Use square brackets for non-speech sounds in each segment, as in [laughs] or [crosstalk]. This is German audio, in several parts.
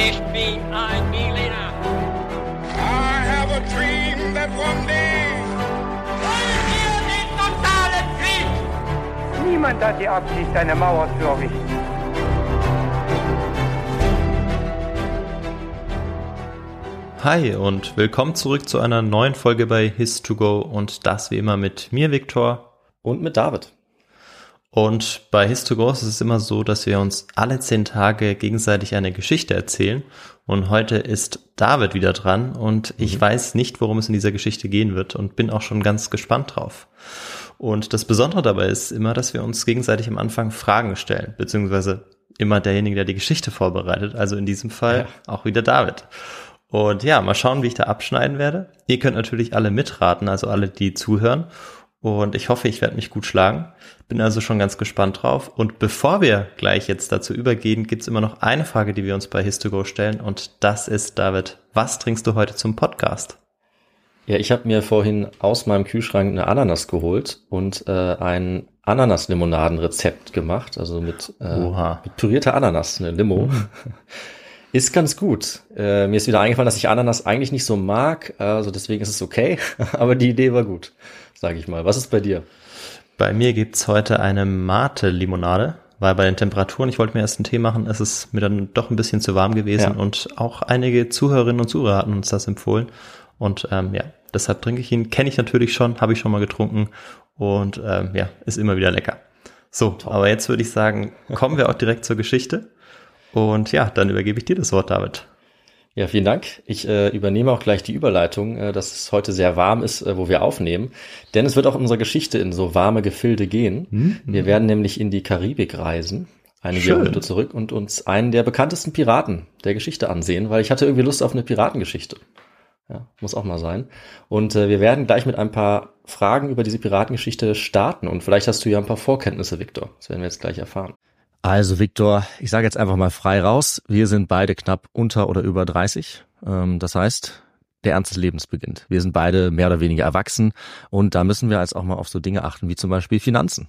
Ich bin ein Berliner. I have a dream that one day. Wollen wir den totalen Krieg? Niemand hat die Absicht, eine Mauer zu errichten. Hi und willkommen zurück zu einer neuen Folge bei His2Go und das wie immer mit mir, Viktor. Und mit David. Und bei His2Go ist es immer so, dass wir uns alle zehn Tage gegenseitig eine Geschichte erzählen. Und heute ist David wieder dran und ich Mhm. weiß nicht, worum es in dieser Geschichte gehen wird und bin auch schon ganz gespannt drauf. Und das Besondere dabei ist immer, dass wir uns gegenseitig am Anfang Fragen stellen, beziehungsweise immer derjenige, der die Geschichte vorbereitet. Also in diesem Fall auch wieder David. Und ja, mal schauen, wie ich da abschneiden werde. Ihr könnt natürlich alle mitraten, also alle, die zuhören. Und ich hoffe, ich werde mich gut schlagen. Bin also schon ganz gespannt drauf. Und bevor wir gleich jetzt dazu übergehen, gibt's immer noch eine Frage, die wir uns bei Histogo stellen. Und das ist, David, was trinkst du heute zum Podcast? Ja, ich habe mir vorhin aus meinem Kühlschrank eine Ananas geholt und äh, ein Ananas-Limonaden-Rezept gemacht, also mit, äh, mit pürierter Ananas, eine Limo. [laughs] Ist ganz gut. Äh, mir ist wieder eingefallen, dass ich Ananas eigentlich nicht so mag, also deswegen ist es okay, [laughs] aber die Idee war gut, sage ich mal. Was ist bei dir? Bei mir gibt's heute eine Mate-Limonade, weil bei den Temperaturen, ich wollte mir erst einen Tee machen, es ist mir dann doch ein bisschen zu warm gewesen Ja. und auch einige Zuhörerinnen und Zuhörer hatten uns das empfohlen. Und ähm, ja, deshalb trinke ich ihn. Kenne ich natürlich schon, habe ich schon mal getrunken und ähm, ja, ist immer wieder lecker. So, aber jetzt würde ich sagen, kommen wir auch direkt zur Geschichte. Und ja, dann übergebe ich dir das Wort, David. Ja, vielen Dank. Ich äh, übernehme auch gleich die Überleitung, äh, dass es heute sehr warm ist, äh, wo wir aufnehmen. Denn es wird auch in unserer Geschichte in so warme Gefilde gehen. Wir werden nämlich in die Karibik reisen, einige Schön. Jahrhunderte zurück und uns einen der bekanntesten Piraten der Geschichte ansehen, weil ich hatte irgendwie Lust auf eine Piratengeschichte. Ja, muss auch mal sein. Und äh, wir werden gleich mit ein paar Fragen über diese Piratengeschichte starten. Und vielleicht hast du ja ein paar Vorkenntnisse, Viktor. Das werden wir jetzt gleich erfahren. Also Viktor, ich sage jetzt einfach mal frei raus. Wir sind beide knapp unter oder über 30. Ähm, das heißt, der Ernst des Lebens beginnt. Wir sind beide mehr oder weniger erwachsen und da müssen wir jetzt auch mal auf so Dinge achten wie zum Beispiel Finanzen.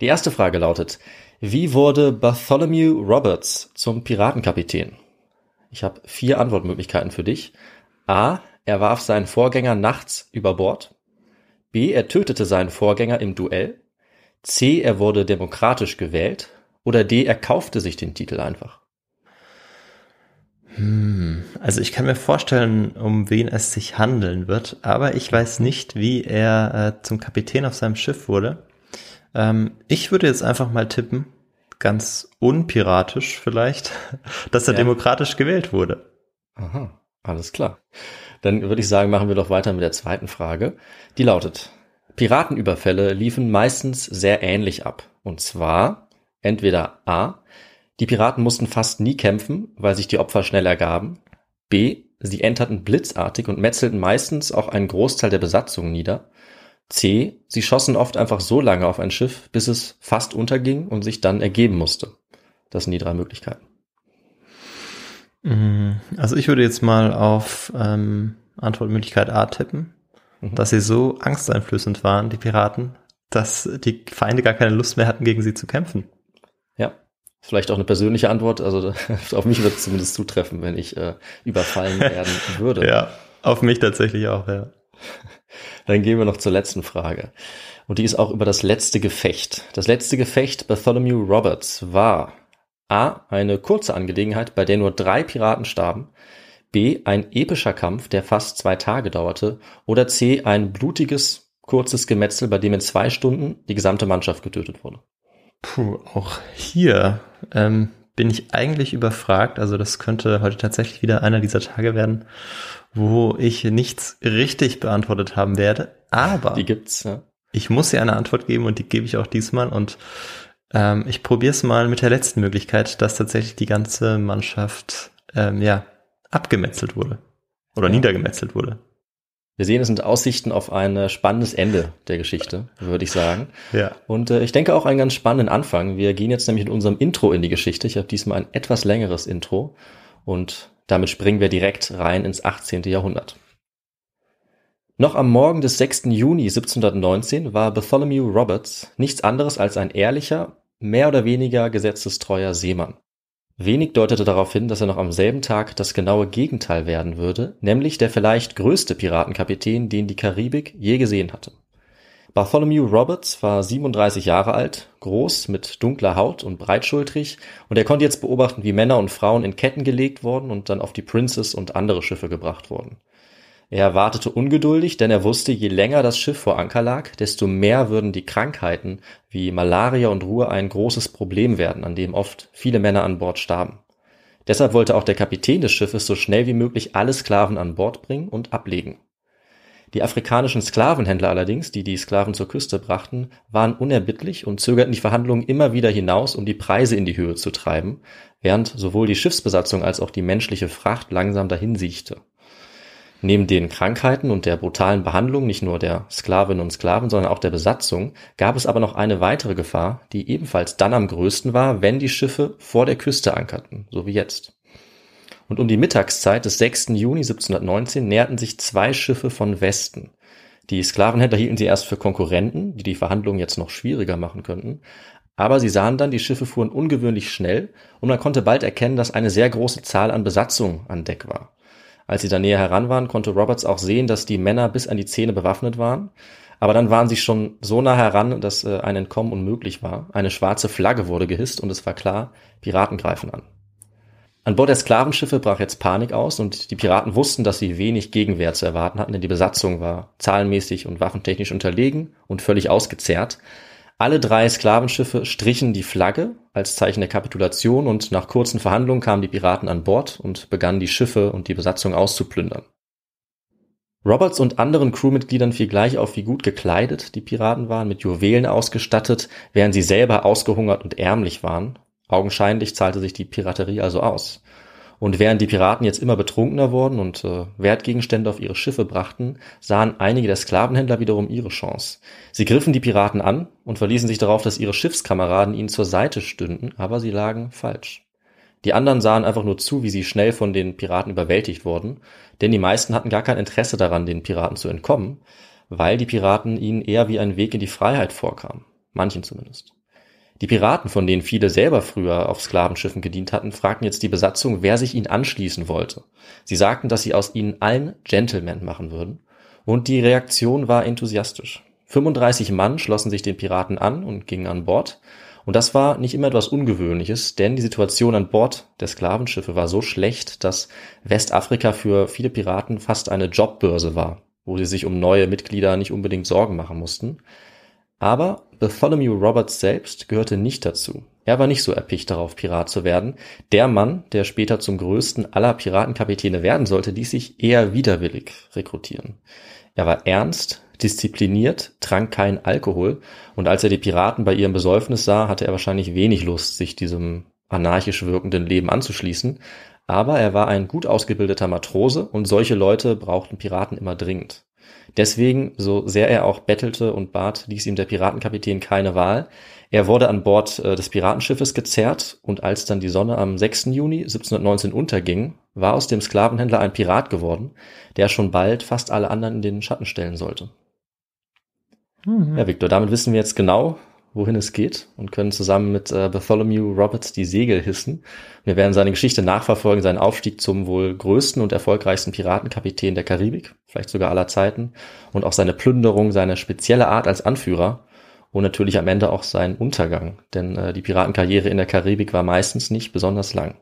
Die erste Frage lautet, wie wurde Bartholomew Roberts zum Piratenkapitän? Ich habe vier Antwortmöglichkeiten für dich. A. Er warf seinen Vorgänger nachts über Bord. B. Er tötete seinen Vorgänger im Duell. C. Er wurde demokratisch gewählt. Oder D. Er kaufte sich den Titel einfach. Hm, also ich kann mir vorstellen, um wen es sich handeln wird, aber ich weiß nicht, wie er äh, zum Kapitän auf seinem Schiff wurde. Ähm, ich würde jetzt einfach mal tippen, ganz unpiratisch vielleicht, [laughs] dass er ja. demokratisch gewählt wurde. Aha, alles klar. Dann würde ich sagen, machen wir doch weiter mit der zweiten Frage. Die lautet, Piratenüberfälle liefen meistens sehr ähnlich ab. Und zwar entweder A, die Piraten mussten fast nie kämpfen, weil sich die Opfer schnell ergaben. B, sie enterten blitzartig und metzelten meistens auch einen Großteil der Besatzung nieder. C, sie schossen oft einfach so lange auf ein Schiff, bis es fast unterging und sich dann ergeben musste. Das sind die drei Möglichkeiten. Mhm. Also ich würde jetzt mal auf ähm, Antwortmöglichkeit A tippen, mhm. dass sie so angsteinflößend waren, die Piraten, dass die Feinde gar keine Lust mehr hatten, gegen sie zu kämpfen. Ja, vielleicht auch eine persönliche Antwort. Also [laughs] auf mich wird es zumindest zutreffen, wenn ich äh, überfallen [laughs] werden würde. ja, auf mich tatsächlich auch, ja. Dann gehen wir noch zur letzten Frage. Und die ist auch über das letzte Gefecht. Das letzte Gefecht Bartholomew Roberts war A. Eine kurze Angelegenheit, bei der nur drei Piraten starben. B. Ein epischer Kampf, der fast zwei Tage dauerte. Oder C. Ein blutiges, kurzes Gemetzel, bei dem in zwei Stunden die gesamte Mannschaft getötet wurde. Puh, auch hier ähm, bin ich eigentlich überfragt. Also das könnte heute tatsächlich wieder einer dieser Tage werden, wo ich nichts richtig beantwortet haben werde. Aber die gibt's. Ja. Ich muss dir eine Antwort geben und die gebe ich auch diesmal. Und ähm, ich probiere es mal mit der letzten Möglichkeit, dass tatsächlich die ganze Mannschaft ähm, ja abgemetzelt wurde oder ja. niedergemetzelt wurde. Wir sehen, es sind Aussichten auf ein spannendes Ende der Geschichte, würde ich sagen. Ja. Und äh, ich denke auch einen ganz spannenden Anfang. Wir gehen jetzt nämlich mit unserem Intro in die Geschichte. Ich habe diesmal ein etwas längeres Intro und damit springen wir direkt rein ins 18. Jahrhundert. Noch am Morgen des 6. Juni 1719 war Bartholomew Roberts nichts anderes als ein ehrlicher, mehr oder weniger gesetzestreuer Seemann. Wenig deutete darauf hin, dass er noch am selben Tag das genaue Gegenteil werden würde, nämlich der vielleicht größte Piratenkapitän, den die Karibik je gesehen hatte. Bartholomew Roberts war 37 Jahre alt, groß, mit dunkler Haut und breitschultrig, und er konnte jetzt beobachten, wie Männer und Frauen in Ketten gelegt wurden und dann auf die Princess und andere Schiffe gebracht wurden. Er wartete ungeduldig, denn er wusste, je länger das Schiff vor Anker lag, desto mehr würden die Krankheiten wie Malaria und Ruhe ein großes Problem werden, an dem oft viele Männer an Bord starben. Deshalb wollte auch der Kapitän des Schiffes so schnell wie möglich alle Sklaven an Bord bringen und ablegen. Die afrikanischen Sklavenhändler allerdings, die die Sklaven zur Küste brachten, waren unerbittlich und zögerten die Verhandlungen immer wieder hinaus, um die Preise in die Höhe zu treiben, während sowohl die Schiffsbesatzung als auch die menschliche Fracht langsam dahinsiechte. Neben den Krankheiten und der brutalen Behandlung nicht nur der Sklavinnen und Sklaven, sondern auch der Besatzung gab es aber noch eine weitere Gefahr, die ebenfalls dann am größten war, wenn die Schiffe vor der Küste ankerten, so wie jetzt. Und um die Mittagszeit des 6. Juni 1719 näherten sich zwei Schiffe von Westen. Die Sklavenhändler hielten sie erst für Konkurrenten, die die Verhandlungen jetzt noch schwieriger machen könnten, aber sie sahen dann, die Schiffe fuhren ungewöhnlich schnell und man konnte bald erkennen, dass eine sehr große Zahl an Besatzung an Deck war. Als sie da näher heran waren, konnte Roberts auch sehen, dass die Männer bis an die Zähne bewaffnet waren. Aber dann waren sie schon so nah heran, dass äh, ein Entkommen unmöglich war. Eine schwarze Flagge wurde gehisst und es war klar, Piraten greifen an. An Bord der Sklavenschiffe brach jetzt Panik aus und die Piraten wussten, dass sie wenig Gegenwehr zu erwarten hatten, denn die Besatzung war zahlenmäßig und waffentechnisch unterlegen und völlig ausgezehrt. Alle drei Sklavenschiffe strichen die Flagge als Zeichen der Kapitulation und nach kurzen Verhandlungen kamen die Piraten an Bord und begannen die Schiffe und die Besatzung auszuplündern. Roberts und anderen Crewmitgliedern fiel gleich auf, wie gut gekleidet die Piraten waren, mit Juwelen ausgestattet, während sie selber ausgehungert und ärmlich waren. Augenscheinlich zahlte sich die Piraterie also aus. Und während die Piraten jetzt immer betrunkener wurden und äh, Wertgegenstände auf ihre Schiffe brachten, sahen einige der Sklavenhändler wiederum ihre Chance. Sie griffen die Piraten an und verließen sich darauf, dass ihre Schiffskameraden ihnen zur Seite stünden, aber sie lagen falsch. Die anderen sahen einfach nur zu, wie sie schnell von den Piraten überwältigt wurden, denn die meisten hatten gar kein Interesse daran, den Piraten zu entkommen, weil die Piraten ihnen eher wie ein Weg in die Freiheit vorkamen. Manchen zumindest. Die Piraten, von denen viele selber früher auf Sklavenschiffen gedient hatten, fragten jetzt die Besatzung, wer sich ihnen anschließen wollte. Sie sagten, dass sie aus ihnen allen Gentlemen machen würden. Und die Reaktion war enthusiastisch. 35 Mann schlossen sich den Piraten an und gingen an Bord. Und das war nicht immer etwas Ungewöhnliches, denn die Situation an Bord der Sklavenschiffe war so schlecht, dass Westafrika für viele Piraten fast eine Jobbörse war, wo sie sich um neue Mitglieder nicht unbedingt Sorgen machen mussten. Aber Bartholomew Roberts selbst gehörte nicht dazu. Er war nicht so erpicht darauf, Pirat zu werden. Der Mann, der später zum größten aller Piratenkapitäne werden sollte, ließ sich eher widerwillig rekrutieren. Er war ernst, diszipliniert, trank keinen Alkohol und als er die Piraten bei ihrem Besäufnis sah, hatte er wahrscheinlich wenig Lust, sich diesem anarchisch wirkenden Leben anzuschließen, aber er war ein gut ausgebildeter Matrose und solche Leute brauchten Piraten immer dringend. Deswegen, so sehr er auch bettelte und bat, ließ ihm der Piratenkapitän keine Wahl. Er wurde an Bord äh, des Piratenschiffes gezerrt und als dann die Sonne am 6. Juni 1719 unterging, war aus dem Sklavenhändler ein Pirat geworden, der schon bald fast alle anderen in den Schatten stellen sollte. Mhm. Ja, Victor, damit wissen wir jetzt genau, wohin es geht und können zusammen mit äh, Bartholomew Roberts die Segel hissen. Wir werden seine Geschichte nachverfolgen, seinen Aufstieg zum wohl größten und erfolgreichsten Piratenkapitän der Karibik, vielleicht sogar aller Zeiten, und auch seine Plünderung, seine spezielle Art als Anführer und natürlich am Ende auch seinen Untergang, denn äh, die Piratenkarriere in der Karibik war meistens nicht besonders lang.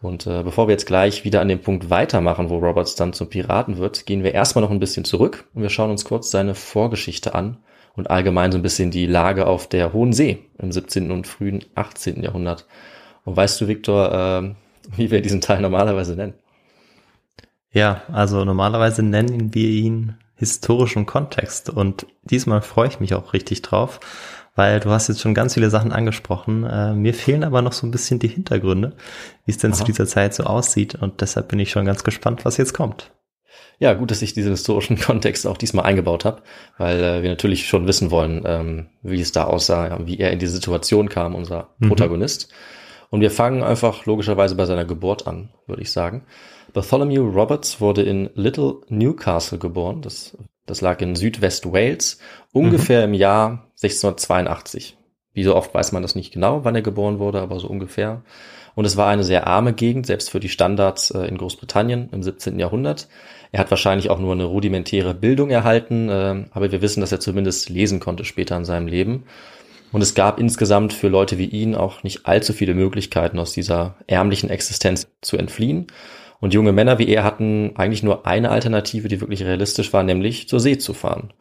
Und äh, bevor wir jetzt gleich wieder an dem Punkt weitermachen, wo Roberts dann zum Piraten wird, gehen wir erstmal noch ein bisschen zurück und wir schauen uns kurz seine Vorgeschichte an und allgemein so ein bisschen die Lage auf der Hohen See im 17. und frühen 18. Jahrhundert. Und weißt du, Viktor, äh, [laughs] wie wir diesen Teil normalerweise nennen? Ja, also normalerweise nennen wir ihn historischen Kontext und diesmal freue ich mich auch richtig drauf, weil du hast jetzt schon ganz viele Sachen angesprochen. Äh, mir fehlen aber noch so ein bisschen die Hintergründe, wie es denn Aha. zu dieser Zeit so aussieht und deshalb bin ich schon ganz gespannt, was jetzt kommt. Ja, gut, dass ich diesen historischen [laughs] Kontext auch diesmal eingebaut habe, weil äh, wir natürlich schon wissen wollen, ähm, wie es da aussah, wie er in diese Situation kam, unser mhm. Protagonist. Und wir fangen einfach logischerweise bei seiner Geburt an, würde ich sagen. Bartholomew Roberts wurde in Little Newcastle geboren. Das das lag in Südwest Wales, ungefähr mhm. im Jahr 1682. Wie so oft weiß man das nicht genau, wann er geboren wurde, aber so ungefähr. Und es war eine sehr arme Gegend, selbst für die Standards äh, in Großbritannien im 17. Jahrhundert. Er hat wahrscheinlich auch nur eine rudimentäre Bildung erhalten, äh, aber wir wissen, dass er zumindest lesen konnte später in seinem Leben. Und es gab insgesamt für Leute wie ihn auch nicht allzu viele Möglichkeiten, aus dieser ärmlichen Existenz zu entfliehen. Und junge Männer wie er hatten eigentlich nur eine Alternative, die wirklich realistisch war, nämlich zur See zu fahren.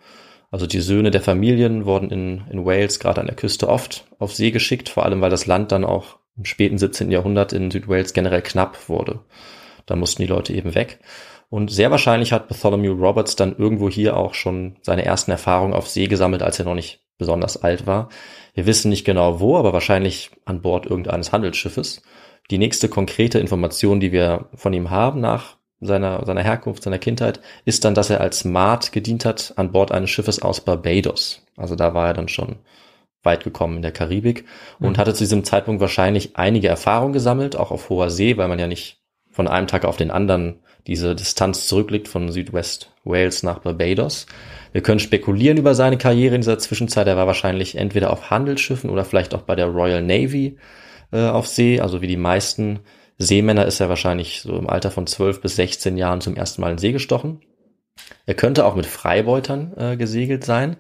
Also die Söhne der Familien wurden in, in Wales, gerade an der Küste, oft auf See geschickt, vor allem weil das Land dann auch im späten 17. Jahrhundert in Südwales generell knapp wurde. Da mussten die Leute eben weg. Und sehr wahrscheinlich hat Bartholomew Roberts dann irgendwo hier auch schon seine ersten Erfahrungen auf See gesammelt, als er noch nicht besonders alt war. Wir wissen nicht genau wo, aber wahrscheinlich an Bord irgendeines Handelsschiffes. Die nächste konkrete Information, die wir von ihm haben nach seiner, seiner Herkunft, seiner Kindheit, ist dann, dass er als Maat gedient hat an Bord eines Schiffes aus Barbados. Also da war er dann schon weit gekommen in der Karibik und mhm. hatte zu diesem Zeitpunkt wahrscheinlich einige Erfahrungen gesammelt, auch auf hoher See, weil man ja nicht von einem Tag auf den anderen diese Distanz zurückliegt von Südwest Wales nach Barbados. Wir können spekulieren über seine Karriere in dieser Zwischenzeit. Er war wahrscheinlich entweder auf Handelsschiffen oder vielleicht auch bei der Royal Navy äh, auf See. Also wie die meisten Seemänner ist er wahrscheinlich so im Alter von 12 bis 16 Jahren zum ersten Mal in See gestochen. Er könnte auch mit Freibeutern äh, gesegelt sein.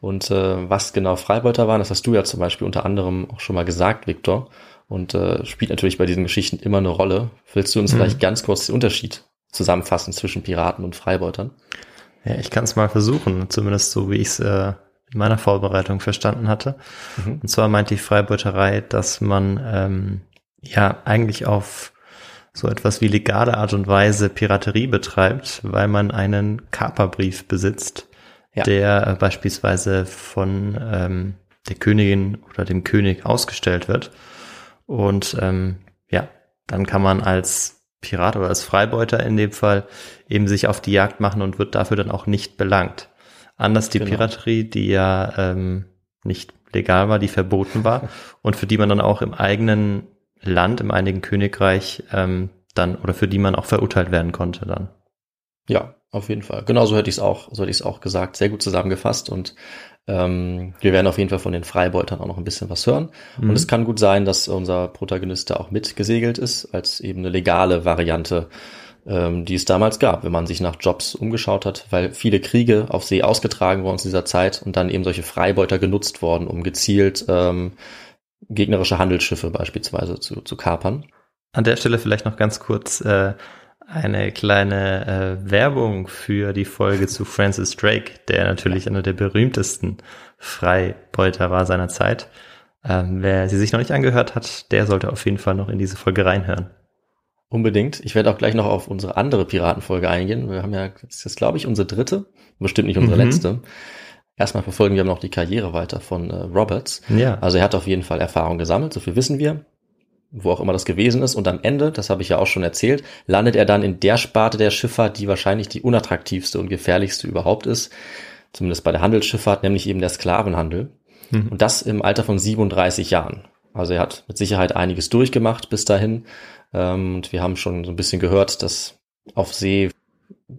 Und äh, was genau Freibeuter waren, das hast du ja zum Beispiel unter anderem auch schon mal gesagt, Viktor. Und äh, spielt natürlich bei diesen Geschichten immer eine Rolle. Willst du uns mhm. vielleicht ganz kurz den Unterschied zusammenfassen zwischen Piraten und Freibeutern? Ja, ich kann es mal versuchen, zumindest so wie ich es äh, in meiner Vorbereitung verstanden hatte. Mhm. Und zwar meint die Freibeuterei, dass man ähm, ja eigentlich auf so etwas wie legale Art und Weise Piraterie betreibt, weil man einen Kaperbrief besitzt, ja. der äh, beispielsweise von ähm, der Königin oder dem König ausgestellt wird. Und ähm, ja, dann kann man als Pirat oder als Freibeuter in dem Fall eben sich auf die Jagd machen und wird dafür dann auch nicht belangt. Anders die genau. Piraterie, die ja ähm, nicht legal war, die verboten war [laughs] und für die man dann auch im eigenen Land, im einigen Königreich ähm, dann oder für die man auch verurteilt werden konnte dann. Ja, auf jeden Fall. Genauso hätte ich es auch, so hätte ich es auch gesagt. Sehr gut zusammengefasst und ähm, wir werden auf jeden Fall von den Freibeutern auch noch ein bisschen was hören. Mhm. Und es kann gut sein, dass unser Protagonist da auch mitgesegelt ist, als eben eine legale Variante ähm, die es damals gab, wenn man sich nach Jobs umgeschaut hat, weil viele Kriege auf See ausgetragen wurden zu dieser Zeit und dann eben solche Freibeuter genutzt worden, um gezielt ähm, gegnerische Handelsschiffe beispielsweise zu, zu kapern. An der Stelle vielleicht noch ganz kurz äh, eine kleine äh, Werbung für die Folge zu Francis Drake, der natürlich einer der berühmtesten Freibeuter war seiner Zeit. Ähm, wer sie sich noch nicht angehört hat, der sollte auf jeden Fall noch in diese Folge reinhören. Unbedingt. Ich werde auch gleich noch auf unsere andere Piratenfolge eingehen. Wir haben ja, das ist glaube ich unsere dritte, bestimmt nicht unsere mhm. letzte. Erstmal verfolgen wir noch die Karriere weiter von äh, Roberts. Ja. Also er hat auf jeden Fall Erfahrung gesammelt, so viel wissen wir wo auch immer das gewesen ist. Und am Ende, das habe ich ja auch schon erzählt, landet er dann in der Sparte der Schifffahrt, die wahrscheinlich die unattraktivste und gefährlichste überhaupt ist. Zumindest bei der Handelsschifffahrt, nämlich eben der Sklavenhandel. Mhm. Und das im Alter von 37 Jahren. Also er hat mit Sicherheit einiges durchgemacht bis dahin. Ähm, und wir haben schon so ein bisschen gehört, dass auf See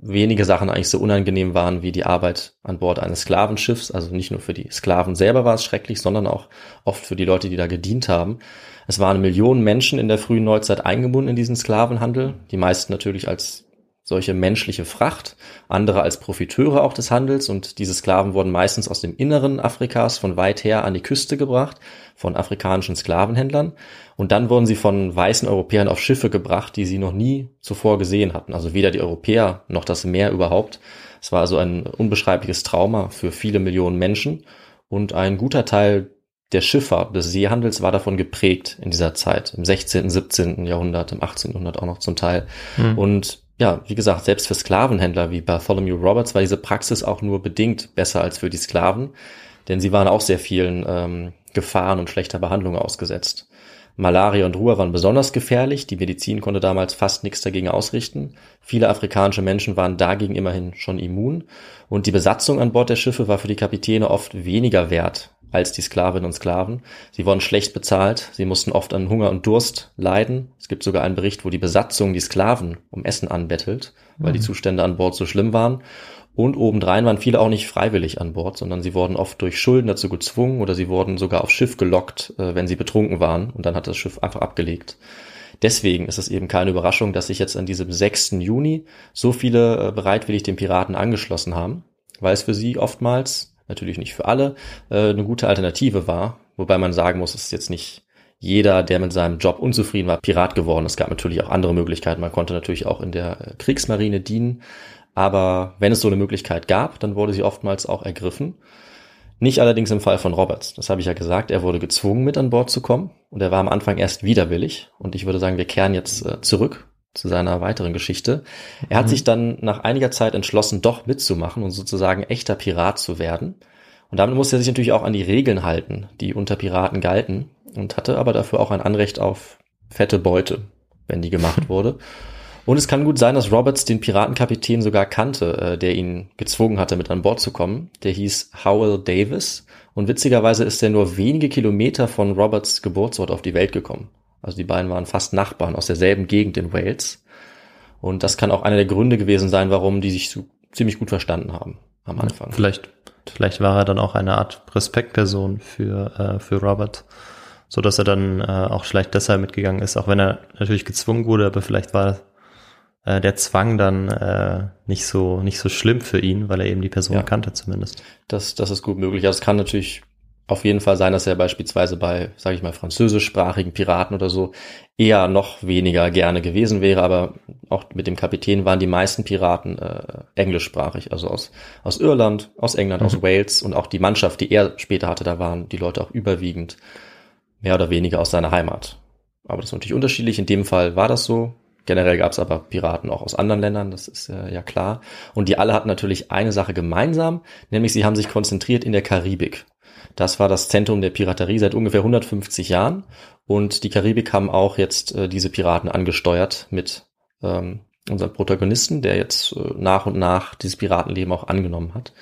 wenige Sachen eigentlich so unangenehm waren wie die Arbeit an Bord eines Sklavenschiffs. Also nicht nur für die Sklaven selber war es schrecklich, sondern auch oft für die Leute, die da gedient haben. Es waren Millionen Menschen in der frühen Neuzeit eingebunden in diesen Sklavenhandel, die meisten natürlich als solche menschliche Fracht, andere als Profiteure auch des Handels und diese Sklaven wurden meistens aus dem Inneren Afrikas von weit her an die Küste gebracht von afrikanischen Sklavenhändlern und dann wurden sie von weißen Europäern auf Schiffe gebracht, die sie noch nie zuvor gesehen hatten, also weder die Europäer noch das Meer überhaupt. Es war also ein unbeschreibliches Trauma für viele Millionen Menschen und ein guter Teil der Schifffahrt, des Seehandels war davon geprägt in dieser Zeit, im 16., 17. Jahrhundert, im 18. Jahrhundert auch noch zum Teil. Mhm. Und ja, wie gesagt, selbst für Sklavenhändler wie Bartholomew Roberts war diese Praxis auch nur bedingt besser als für die Sklaven, denn sie waren auch sehr vielen ähm, Gefahren und schlechter Behandlung ausgesetzt. Malaria und Ruhr waren besonders gefährlich, die Medizin konnte damals fast nichts dagegen ausrichten. Viele afrikanische Menschen waren dagegen immerhin schon immun und die Besatzung an Bord der Schiffe war für die Kapitäne oft weniger wert als die Sklavinnen und Sklaven. Sie wurden schlecht bezahlt, sie mussten oft an Hunger und Durst leiden. Es gibt sogar einen Bericht, wo die Besatzung die Sklaven um Essen anbettelt, weil mhm. die Zustände an Bord so schlimm waren. Und obendrein waren viele auch nicht freiwillig an Bord, sondern sie wurden oft durch Schulden dazu gezwungen oder sie wurden sogar aufs Schiff gelockt, äh, wenn sie betrunken waren und dann hat das Schiff einfach abgelegt. Deswegen ist es eben keine Überraschung, dass sich jetzt an diesem 6. Juni so viele äh, bereitwillig den Piraten angeschlossen haben, weil es für sie oftmals natürlich nicht für alle, äh, eine gute Alternative war. Wobei man sagen muss, es ist jetzt nicht jeder, der mit seinem Job unzufrieden war, Pirat geworden. Es gab natürlich auch andere Möglichkeiten. Man konnte natürlich auch in der äh, Kriegsmarine dienen. Aber wenn es so eine Möglichkeit gab, dann wurde sie oftmals auch ergriffen. Nicht allerdings im Fall von Roberts. Das habe ich ja gesagt. Er wurde gezwungen, mit an Bord zu kommen. Und er war am Anfang erst widerwillig. Und ich würde sagen, wir kehren jetzt äh, zurück zu seiner weiteren Geschichte. Er hat mhm. sich dann nach einiger Zeit entschlossen, doch mitzumachen und sozusagen echter Pirat zu werden. Und damit musste er sich natürlich auch an die Regeln halten, die unter Piraten galten und hatte aber dafür auch ein Anrecht auf fette Beute, wenn die gemacht [laughs] wurde. Und es kann gut sein, dass Roberts den Piratenkapitän sogar kannte, äh, der ihn gezwungen hatte, mit an Bord zu kommen. Der hieß Howell Davis. Und witzigerweise ist er nur wenige Kilometer von Roberts Geburtsort auf die Welt gekommen. Also die beiden waren fast Nachbarn aus derselben Gegend in Wales. Und das kann auch einer der Gründe gewesen sein, warum die sich so ziemlich gut verstanden haben am Anfang. Vielleicht, vielleicht war er dann auch eine Art Respektperson für, äh, für Robert, so dass er dann äh, auch vielleicht deshalb mitgegangen ist, auch wenn er natürlich gezwungen wurde, aber vielleicht war äh, der Zwang dann äh, nicht so nicht so schlimm für ihn, weil er eben die Person ja. kannte zumindest. Das, das ist gut möglich. Also es kann natürlich auf jeden Fall sein, dass er beispielsweise bei, sage ich mal, französischsprachigen Piraten oder so eher noch weniger gerne gewesen wäre, aber auch mit dem Kapitän waren die meisten Piraten äh, englischsprachig, also aus, aus Irland, aus England, mhm. aus Wales und auch die Mannschaft, die er später hatte, da waren die Leute auch überwiegend mehr oder weniger aus seiner Heimat. Aber das ist natürlich unterschiedlich. In dem Fall war das so. Generell gab es aber Piraten auch aus anderen Ländern, das ist äh, ja klar. Und die alle hatten natürlich eine Sache gemeinsam, nämlich sie haben sich konzentriert in der Karibik. Das war das Zentrum der Piraterie seit ungefähr 150 Jahren. Und die Karibik haben auch jetzt äh, diese Piraten angesteuert mit ähm, unserem Protagonisten, der jetzt äh, nach und nach dieses Piratenleben auch angenommen hat.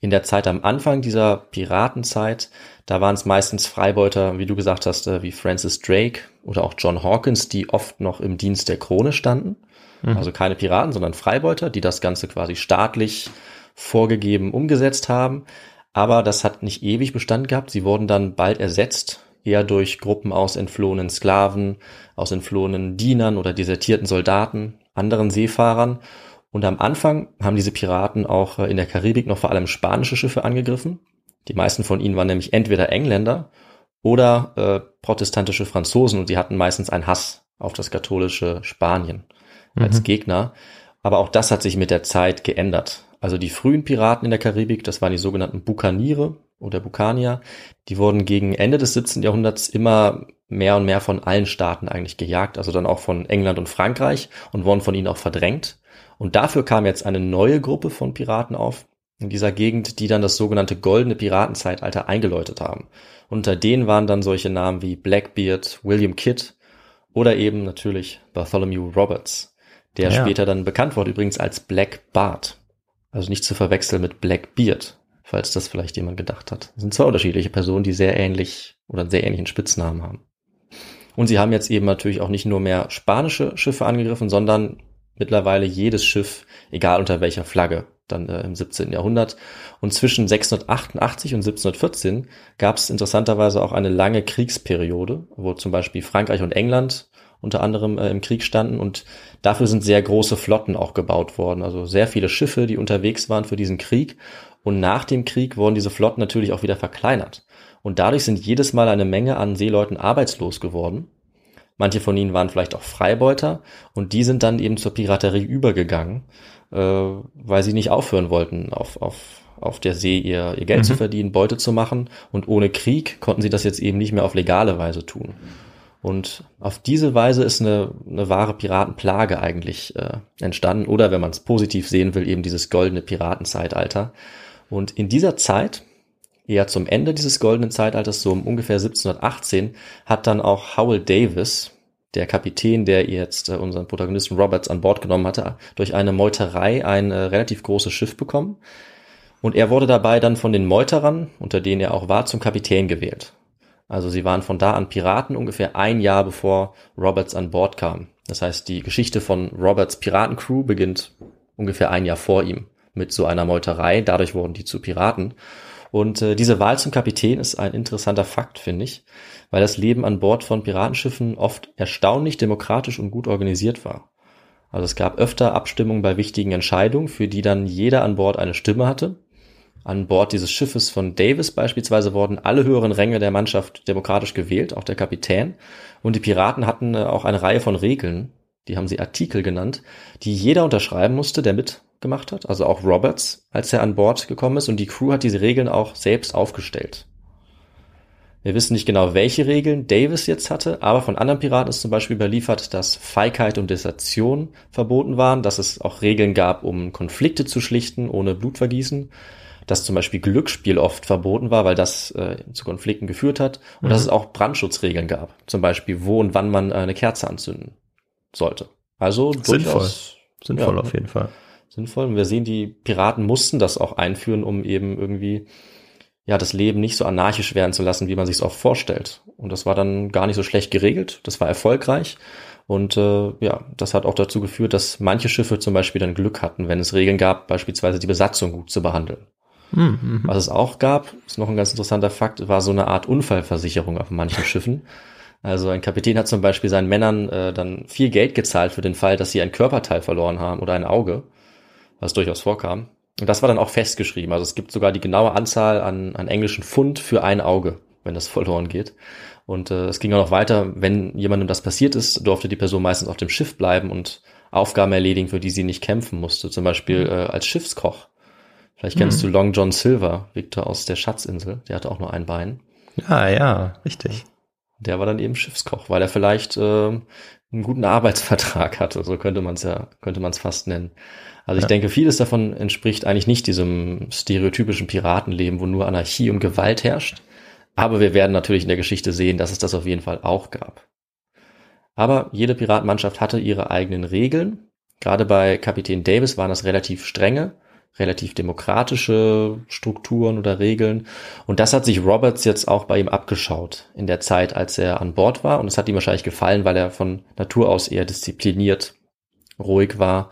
In der Zeit am Anfang dieser Piratenzeit, da waren es meistens Freibeuter, wie du gesagt hast, äh, wie Francis Drake oder auch John Hawkins, die oft noch im Dienst der Krone standen. Mhm. Also keine Piraten, sondern Freibeuter, die das Ganze quasi staatlich vorgegeben umgesetzt haben. Aber das hat nicht ewig Bestand gehabt. Sie wurden dann bald ersetzt, eher durch Gruppen aus entflohenen Sklaven, aus entflohenen Dienern oder desertierten Soldaten. anderen Seefahrern. Und am Anfang haben diese Piraten auch äh, in der Karibik noch vor allem spanische Schiffe angegriffen. Die meisten von ihnen waren nämlich entweder Engländer oder äh, protestantische Franzosen und die hatten meistens einen Hass auf das katholische Spanien als Mhm. Gegner. Aber auch das hat sich mit der Zeit geändert. Also die frühen Piraten in der Karibik, das waren die sogenannten Bukaniere oder Bukanier, die wurden gegen Ende des 17. Jahrhunderts immer mehr und mehr von allen Staaten eigentlich gejagt, also dann auch von England und Frankreich und wurden von ihnen auch verdrängt. Und dafür kam jetzt eine neue Gruppe von Piraten auf in dieser Gegend, die dann das sogenannte goldene Piratenzeitalter eingeläutet haben. Unter denen waren dann solche Namen wie Blackbeard, William Kidd oder eben natürlich Bartholomew Roberts, der Ja. später dann bekannt wurde übrigens als Black Bart. Also nicht zu verwechseln mit Blackbeard, falls das vielleicht jemand gedacht hat. Das sind zwei unterschiedliche Personen, die sehr ähnlich oder einen sehr ähnlichen Spitznamen haben. Und sie haben jetzt eben natürlich auch nicht nur mehr spanische Schiffe angegriffen, sondern mittlerweile jedes Schiff, egal unter welcher Flagge, dann äh, im 17. Jahrhundert. Und zwischen 688 und 1714 gab es interessanterweise auch eine lange Kriegsperiode, wo zum Beispiel Frankreich und England unter anderem äh, im Krieg standen und dafür sind sehr große Flotten auch gebaut worden. Also sehr viele Schiffe, die unterwegs waren für diesen Krieg. Und nach dem Krieg wurden diese Flotten natürlich auch wieder verkleinert. Und dadurch sind jedes Mal eine Menge an Seeleuten arbeitslos geworden. Manche von ihnen waren vielleicht auch Freibeuter und die sind dann eben zur Piraterie übergegangen, äh, weil sie nicht aufhören wollten, auf, auf, auf der See ihr, ihr Geld Mhm. zu verdienen, Beute zu machen. Und ohne Krieg konnten sie das jetzt eben nicht mehr auf legale Weise tun. Und auf diese Weise ist eine, eine wahre Piratenplage eigentlich äh, entstanden. Oder wenn man es positiv sehen will, eben dieses goldene Piratenzeitalter. Und in dieser Zeit, eher zum Ende dieses goldenen Zeitalters, so um ungefähr 1718, hat dann auch Howell Davis, der Kapitän, der jetzt äh, unseren Protagonisten Roberts an Bord genommen hatte, durch eine Meuterei ein äh, relativ großes Schiff bekommen. Und er wurde dabei dann von den Meuterern, unter denen er auch war, zum Kapitän gewählt. Also sie waren von da an Piraten ungefähr ein Jahr bevor Roberts an Bord kam. Das heißt, die Geschichte von Roberts Piratencrew beginnt ungefähr ein Jahr vor ihm mit so einer Meuterei. Dadurch wurden die zu Piraten. Und äh, diese Wahl zum Kapitän ist ein interessanter Fakt, finde ich, weil das Leben an Bord von Piratenschiffen oft erstaunlich demokratisch und gut organisiert war. Also es gab öfter Abstimmungen bei wichtigen Entscheidungen, für die dann jeder an Bord eine Stimme hatte. An Bord dieses Schiffes von Davis beispielsweise wurden alle höheren Ränge der Mannschaft demokratisch gewählt, auch der Kapitän. Und die Piraten hatten äh, auch eine Reihe von Regeln, die haben sie Artikel genannt, die jeder unterschreiben musste, der mitgemacht hat. Also auch Roberts, als er an Bord gekommen ist. Und die Crew hat diese Regeln auch selbst aufgestellt. Wir wissen nicht genau, welche Regeln Davis jetzt hatte, aber von anderen Piraten ist zum Beispiel überliefert, dass Feigheit und Desertion verboten waren, dass es auch Regeln gab, um Konflikte zu schlichten ohne Blutvergießen, dass zum Beispiel Glücksspiel oft verboten war, weil das äh, zu Konflikten geführt hat und dass es auch Brandschutzregeln gab, zum Beispiel wo und wann man eine Kerze anzünden sollte. Also Sinnvoll. durchaus Sinnvoll Ja. auf jeden Fall. sinnvoll. Und wir sehen, die Piraten mussten das auch einführen, um eben irgendwie ja das Leben nicht so anarchisch werden zu lassen, wie man sich es oft vorstellt. Und das war dann gar nicht so schlecht geregelt. Das war erfolgreich. Und äh, ja, das hat auch dazu geführt, dass manche Schiffe zum Beispiel dann Glück hatten, wenn es Regeln gab, beispielsweise die Besatzung gut zu behandeln. Mhm, mhm. Was es auch gab, ist noch ein ganz interessanter Fakt, war so eine Art Unfallversicherung auf manchen [laughs] Schiffen. Also ein Kapitän hat zum Beispiel seinen Männern äh, dann viel Geld gezahlt für den Fall, dass sie ein Körperteil verloren haben oder ein Auge, was durchaus vorkam. Und das war dann auch festgeschrieben. Also es gibt sogar die genaue Anzahl an, an englischen Pfund für ein Auge, wenn das verloren geht. Und äh, es ging auch noch weiter, wenn jemandem das passiert ist, durfte die Person meistens auf dem Schiff bleiben und Aufgaben erledigen, für die sie nicht kämpfen musste. Zum Beispiel äh, als Schiffskoch. Vielleicht kennst du Long John Silver, Victor aus der Schatzinsel. Der hatte auch nur ein Bein. Ja, ja, richtig. Der war dann eben Schiffskoch, weil er vielleicht ähm, einen guten Arbeitsvertrag hatte. So könnte man es ja, könnte man es fast nennen. Also ich Ja. denke, vieles davon entspricht eigentlich nicht diesem stereotypischen Piratenleben, wo nur Anarchie und Gewalt herrscht. Aber wir werden natürlich in der Geschichte sehen, dass es das auf jeden Fall auch gab. Aber jede Piratenmannschaft hatte ihre eigenen Regeln. Gerade bei Kapitän Davis waren das relativ strenge, relativ demokratische Strukturen oder Regeln. Und das hat sich Roberts jetzt auch bei ihm abgeschaut in der Zeit, als er an Bord war. Und es hat ihm wahrscheinlich gefallen, weil er von Natur aus eher diszipliniert, ruhig war.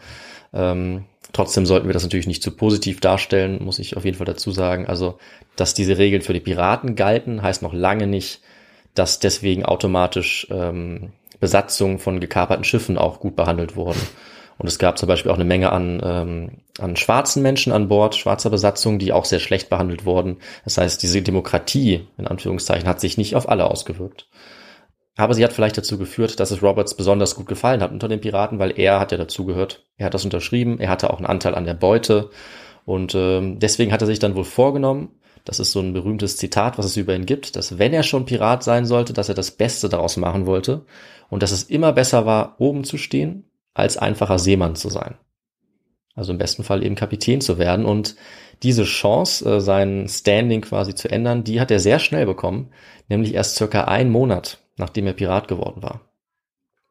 Ähm, trotzdem sollten wir das natürlich nicht zu positiv darstellen, muss ich auf jeden Fall dazu sagen. Also, dass diese Regeln für die Piraten galten, heißt noch lange nicht, dass deswegen automatisch ähm, Besatzungen von gekaperten Schiffen auch gut behandelt wurden. Und es gab zum Beispiel auch eine Menge an, ähm, an schwarzen Menschen an Bord, schwarzer Besatzung, die auch sehr schlecht behandelt wurden. Das heißt, diese Demokratie, in Anführungszeichen, hat sich nicht auf alle ausgewirkt. Aber sie hat vielleicht dazu geführt, dass es Roberts besonders gut gefallen hat unter den Piraten, weil er hat ja dazugehört. Er hat das unterschrieben, er hatte auch einen Anteil an der Beute. Und ähm, deswegen hat er sich dann wohl vorgenommen, das ist so ein berühmtes Zitat, was es über ihn gibt, dass wenn er schon Pirat sein sollte, dass er das Beste daraus machen wollte und dass es immer besser war, oben zu stehen, als einfacher Seemann zu sein. Also im besten Fall eben Kapitän zu werden. Und diese Chance, äh, sein Standing quasi zu ändern, die hat er sehr schnell bekommen, nämlich erst circa einen Monat, nachdem er Pirat geworden war.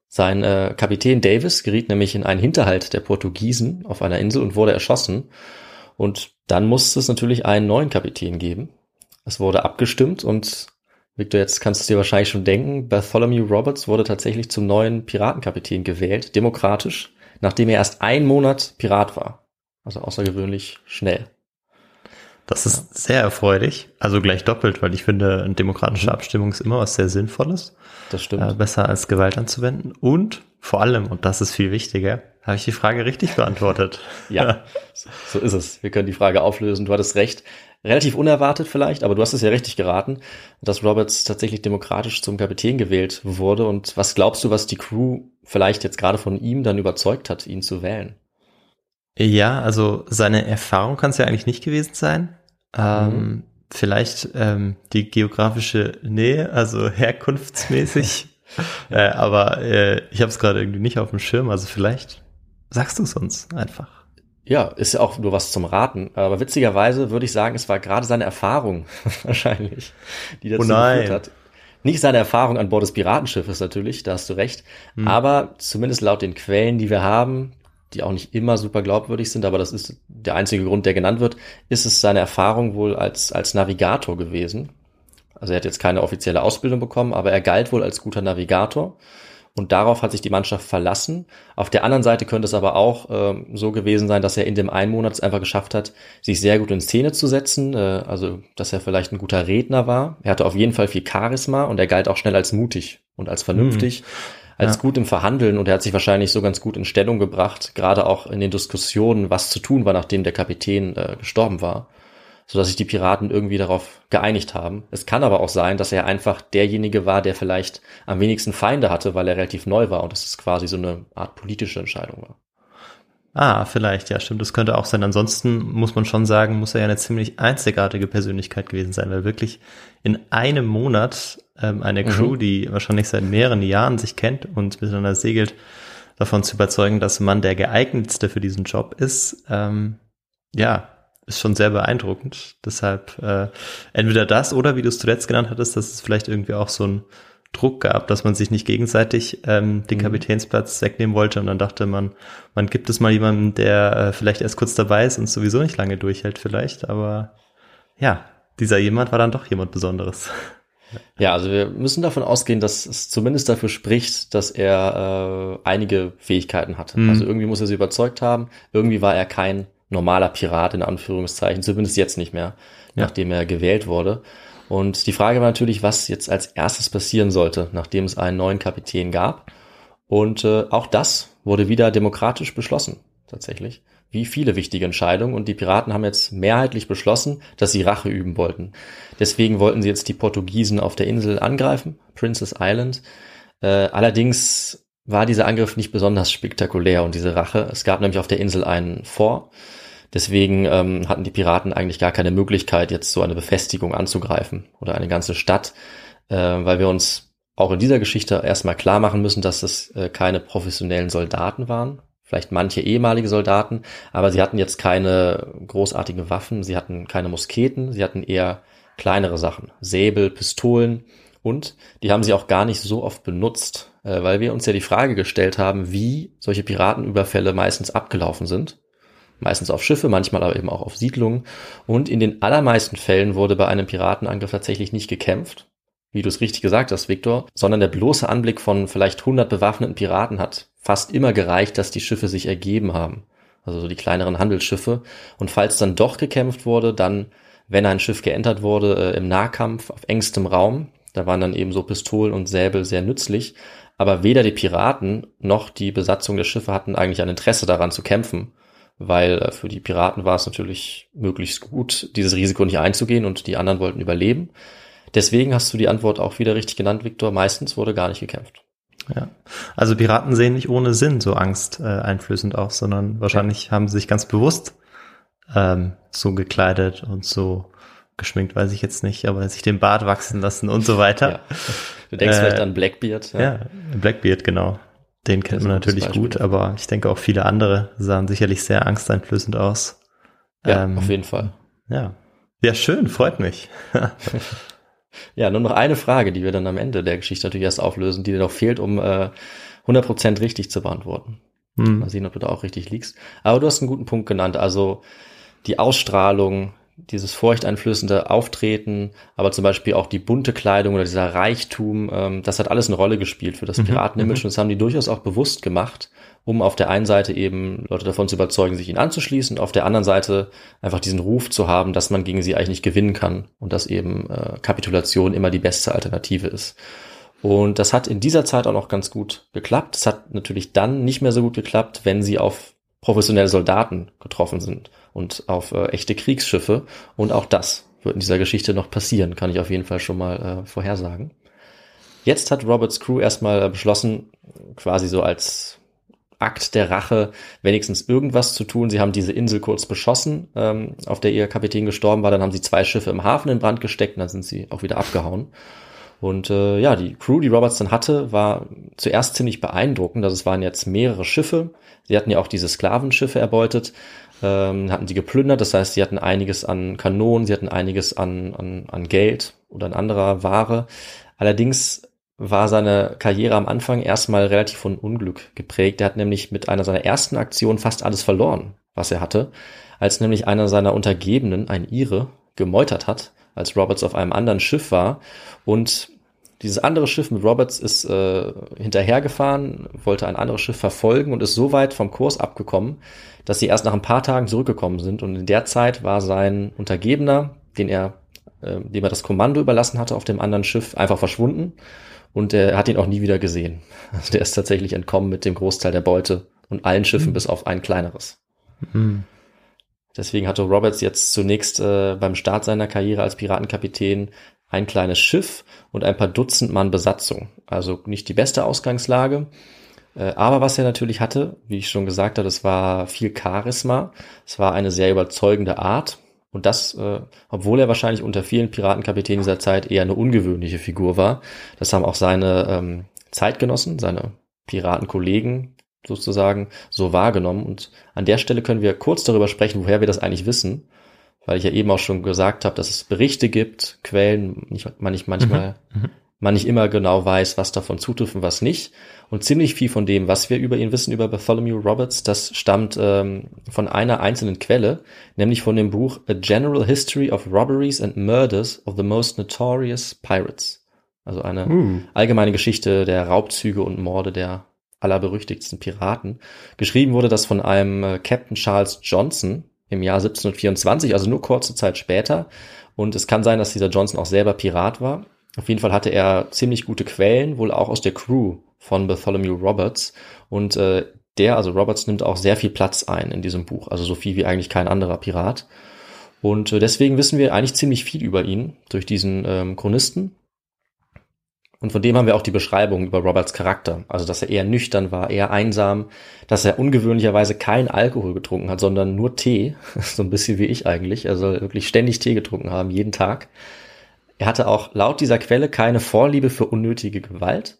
Sein äh, Kapitän Davis geriet nämlich in einen Hinterhalt der Portugiesen auf einer Insel und wurde erschossen. Und dann musste es natürlich einen neuen Kapitän geben. Es wurde abgestimmt und Victor, jetzt kannst du dir wahrscheinlich schon denken, Bartholomew Roberts wurde tatsächlich zum neuen Piratenkapitän gewählt, demokratisch, nachdem er erst einen Monat Pirat war. Also außergewöhnlich schnell. Das ist ja. sehr erfreulich, also gleich doppelt, weil ich finde, eine demokratische. Abstimmung ist immer was sehr Sinnvolles. Das stimmt. Äh, besser als Gewalt anzuwenden. Und vor allem, und das ist viel wichtiger, habe ich die Frage richtig beantwortet. ja, so ist es. Wir können die Frage auflösen. Du hattest recht. Relativ unerwartet vielleicht, aber du hast es ja richtig geraten, dass Roberts tatsächlich demokratisch zum Kapitän gewählt wurde. Und was glaubst du, was die Crew vielleicht jetzt gerade von ihm dann überzeugt hat, ihn zu wählen? Ja, also seine Erfahrung kann es ja eigentlich nicht gewesen sein. Ähm, mhm. Vielleicht ähm, die geografische Nähe, also [laughs] herkunftsmäßig. [laughs] äh, aber äh, ich habe es gerade irgendwie nicht auf dem Schirm, also vielleicht sagst du es uns einfach. Ja, ist ja auch nur was zum Raten. Aber witzigerweise würde ich sagen, es war gerade seine Erfahrung [laughs] wahrscheinlich, die dazu oh geführt hat. Nicht seine Erfahrung an Bord des Piratenschiffes natürlich, da hast du recht. Hm. Aber zumindest laut den Quellen, die wir haben, die auch nicht immer super glaubwürdig sind, aber das ist der einzige Grund, der genannt wird, ist es seine Erfahrung wohl als, als Navigator gewesen. Also er hat jetzt keine offizielle Ausbildung bekommen, aber er galt wohl als guter Navigator und darauf hat sich die Mannschaft verlassen. Auf der anderen Seite könnte es aber auch äh, so gewesen sein, dass er in dem einen Monat es einfach geschafft hat, sich sehr gut in Szene zu setzen. Äh, also, dass er vielleicht ein guter Redner war. Er hatte auf jeden Fall viel Charisma und er galt auch schnell als mutig und als vernünftig. Mhm. Als ja. gut im Verhandeln und er hat sich wahrscheinlich so ganz gut in Stellung gebracht, gerade auch in den Diskussionen, was zu tun war, nachdem der Kapitän äh, gestorben war sodass sich die Piraten irgendwie darauf geeinigt haben. Es kann aber auch sein, dass er einfach derjenige war, der vielleicht am wenigsten Feinde hatte, weil er relativ neu war und dass es quasi so eine Art politische Entscheidung war. Ah, vielleicht, ja, stimmt. Das könnte auch sein. Ansonsten muss man schon sagen, muss er ja eine ziemlich einzigartige Persönlichkeit gewesen sein, weil wirklich in einem Monat ähm, eine Crew, mhm. die wahrscheinlich seit mehreren Jahren sich kennt und miteinander segelt, davon zu überzeugen, dass man der geeignetste für diesen Job ist, ähm, ja, ist schon sehr beeindruckend. Deshalb äh, entweder das oder wie du es zuletzt genannt hattest, dass es vielleicht irgendwie auch so ein Druck gab, dass man sich nicht gegenseitig ähm, den mhm. Kapitänsplatz wegnehmen wollte und dann dachte man, man gibt es mal jemandem, der äh, vielleicht erst kurz dabei ist und sowieso nicht lange durchhält vielleicht, aber ja, dieser jemand war dann doch jemand Besonderes. [laughs] Ja, also wir müssen davon ausgehen, dass es zumindest dafür spricht, dass er äh, einige Fähigkeiten hatte. Mhm. Also irgendwie muss er sie überzeugt haben. Irgendwie war er kein normaler Pirat in Anführungszeichen, zumindest jetzt nicht mehr, ja. nachdem er gewählt wurde. Und die Frage war natürlich, was jetzt als erstes passieren sollte, nachdem es einen neuen Kapitän gab. Und äh, auch das wurde wieder demokratisch beschlossen, tatsächlich. Wie viele wichtige Entscheidungen. Und die Piraten haben jetzt mehrheitlich beschlossen, dass sie Rache üben wollten. Deswegen wollten sie jetzt die Portugiesen auf der Insel angreifen, Princess Island. Äh, allerdings war dieser Angriff nicht besonders spektakulär und diese Rache. Es gab nämlich auf der Insel einen Fort, Deswegen ähm, hatten die Piraten eigentlich gar keine Möglichkeit, jetzt so eine Befestigung anzugreifen oder eine ganze Stadt, äh, weil wir uns auch in dieser Geschichte erstmal klar machen müssen, dass es äh, keine professionellen Soldaten waren. Vielleicht manche ehemalige Soldaten, aber sie hatten jetzt keine großartigen Waffen, sie hatten keine Musketen, sie hatten eher kleinere Sachen, Säbel, Pistolen und die haben sie auch gar nicht so oft benutzt, äh, weil wir uns ja die Frage gestellt haben, wie solche Piratenüberfälle meistens abgelaufen sind meistens auf Schiffe, manchmal aber eben auch auf Siedlungen. Und in den allermeisten Fällen wurde bei einem Piratenangriff tatsächlich nicht gekämpft, wie du es richtig gesagt hast, Viktor, sondern der bloße Anblick von vielleicht 100 bewaffneten Piraten hat fast immer gereicht, dass die Schiffe sich ergeben haben. Also so die kleineren Handelsschiffe. Und falls dann doch gekämpft wurde, dann, wenn ein Schiff geentert wurde, äh, im Nahkampf auf engstem Raum, Da waren dann eben so Pistolen und Säbel sehr nützlich. Aber weder die Piraten noch die Besatzung der Schiffe hatten eigentlich ein Interesse daran zu kämpfen, weil äh, für die Piraten war es natürlich möglichst gut, dieses Risiko nicht einzugehen und die anderen wollten überleben. Deswegen hast du die Antwort auch wieder richtig genannt, Viktor. Meistens wurde gar nicht gekämpft. Ja. Also Piraten sehen nicht ohne Sinn so angsteinflößend äh, aus, sondern wahrscheinlich ja. haben sie sich ganz bewusst ähm, so gekleidet und so geschminkt, weiß ich jetzt nicht, aber sich den Bart wachsen lassen und so weiter. Ja. Du denkst äh, vielleicht an Blackbeard. Ja. ja, Blackbeard, genau. Den kennt man natürlich gut, aber ich denke auch viele andere sahen sicherlich sehr angsteinflößend aus. Ja, ähm, auf jeden Fall. Ja. Ja, schön, freut mich. [laughs] ja, nur noch eine Frage, die wir dann am Ende der Geschichte natürlich erst auflösen, die dir noch fehlt, um äh, 100% richtig zu beantworten. Hm. Mal sehen, ob du da auch richtig liegst. Aber du hast einen guten Punkt genannt. Also die Ausstrahlung, dieses furchteinflößende Auftreten, aber zum Beispiel auch die bunte Kleidung oder dieser Reichtum, ähm, das hat alles eine Rolle gespielt für das mhm, Piratenimage mhm. und das haben die durchaus auch bewusst gemacht, um auf der einen Seite eben Leute davon zu überzeugen, sich ihnen anzuschließen, auf der anderen Seite einfach diesen Ruf zu haben, dass man gegen sie eigentlich nicht gewinnen kann und dass eben äh, Kapitulation immer die beste Alternative ist. Und das hat in dieser Zeit auch noch ganz gut geklappt. Es hat natürlich dann nicht mehr so gut geklappt, wenn sie auf professionelle Soldaten getroffen sind und auf äh, echte Kriegsschiffe. Und auch das wird in dieser Geschichte noch passieren, kann ich auf jeden Fall schon mal äh, vorhersagen. Jetzt hat Roberts Crew erstmal beschlossen, quasi so als Akt der Rache wenigstens irgendwas zu tun. Sie haben diese Insel kurz beschossen, ähm, auf der ihr Kapitän gestorben war. Dann haben sie zwei Schiffe im Hafen in Brand gesteckt und dann sind sie auch wieder abgehauen. Und äh, ja, die Crew, die Roberts dann hatte, war zuerst ziemlich beeindruckend. Also es waren jetzt mehrere Schiffe. Sie hatten ja auch diese Sklavenschiffe erbeutet, ähm, hatten die geplündert. Das heißt, sie hatten einiges an Kanonen, sie hatten einiges an, an, an Geld oder an anderer Ware. Allerdings war seine Karriere am Anfang erstmal relativ von Unglück geprägt. Er hat nämlich mit einer seiner ersten Aktionen fast alles verloren, was er hatte, als nämlich einer seiner Untergebenen, ein Ire, gemeutert hat, als Roberts auf einem anderen Schiff war und dieses andere Schiff mit Roberts ist äh, hinterhergefahren, wollte ein anderes Schiff verfolgen und ist so weit vom Kurs abgekommen, dass sie erst nach ein paar Tagen zurückgekommen sind. Und in der Zeit war sein Untergebener, den er, äh, dem er das Kommando überlassen hatte auf dem anderen Schiff, einfach verschwunden. Und er hat ihn auch nie wieder gesehen. Also der ist tatsächlich entkommen mit dem Großteil der Beute und allen Schiffen mhm. bis auf ein kleineres. Mhm. Deswegen hatte Roberts jetzt zunächst äh, beim Start seiner Karriere als Piratenkapitän ein kleines Schiff und ein paar Dutzend Mann Besatzung. Also nicht die beste Ausgangslage. Äh, aber was er natürlich hatte, wie ich schon gesagt habe, es war viel Charisma. Es war eine sehr überzeugende Art. Und das, äh, obwohl er wahrscheinlich unter vielen Piratenkapitänen dieser Zeit eher eine ungewöhnliche Figur war. Das haben auch seine ähm, Zeitgenossen, seine Piratenkollegen sozusagen so wahrgenommen. Und an der Stelle können wir kurz darüber sprechen, woher wir das eigentlich wissen weil ich ja eben auch schon gesagt habe, dass es Berichte gibt, Quellen, nicht, man nicht manchmal, mhm. mhm. man nicht immer genau weiß, was davon zutrifft und was nicht. Und ziemlich viel von dem, was wir über ihn wissen, über Bartholomew Roberts, das stammt ähm, von einer einzelnen Quelle, nämlich von dem Buch A General History of Robberies and Murders of the Most Notorious Pirates. Also eine uh. allgemeine Geschichte der Raubzüge und Morde der allerberüchtigsten Piraten. Geschrieben wurde das von einem äh, Captain Charles Johnson, im Jahr 1724, also nur kurze Zeit später. Und es kann sein, dass dieser Johnson auch selber Pirat war. Auf jeden Fall hatte er ziemlich gute Quellen, wohl auch aus der Crew von Bartholomew Roberts. Und äh, der, also Roberts, nimmt auch sehr viel Platz ein in diesem Buch, also so viel wie eigentlich kein anderer Pirat. Und äh, deswegen wissen wir eigentlich ziemlich viel über ihn durch diesen ähm, Chronisten. Und von dem haben wir auch die Beschreibung über Roberts Charakter. Also, dass er eher nüchtern war, eher einsam, dass er ungewöhnlicherweise kein Alkohol getrunken hat, sondern nur Tee. [laughs] so ein bisschen wie ich eigentlich. Er soll wirklich ständig Tee getrunken haben, jeden Tag. Er hatte auch laut dieser Quelle keine Vorliebe für unnötige Gewalt.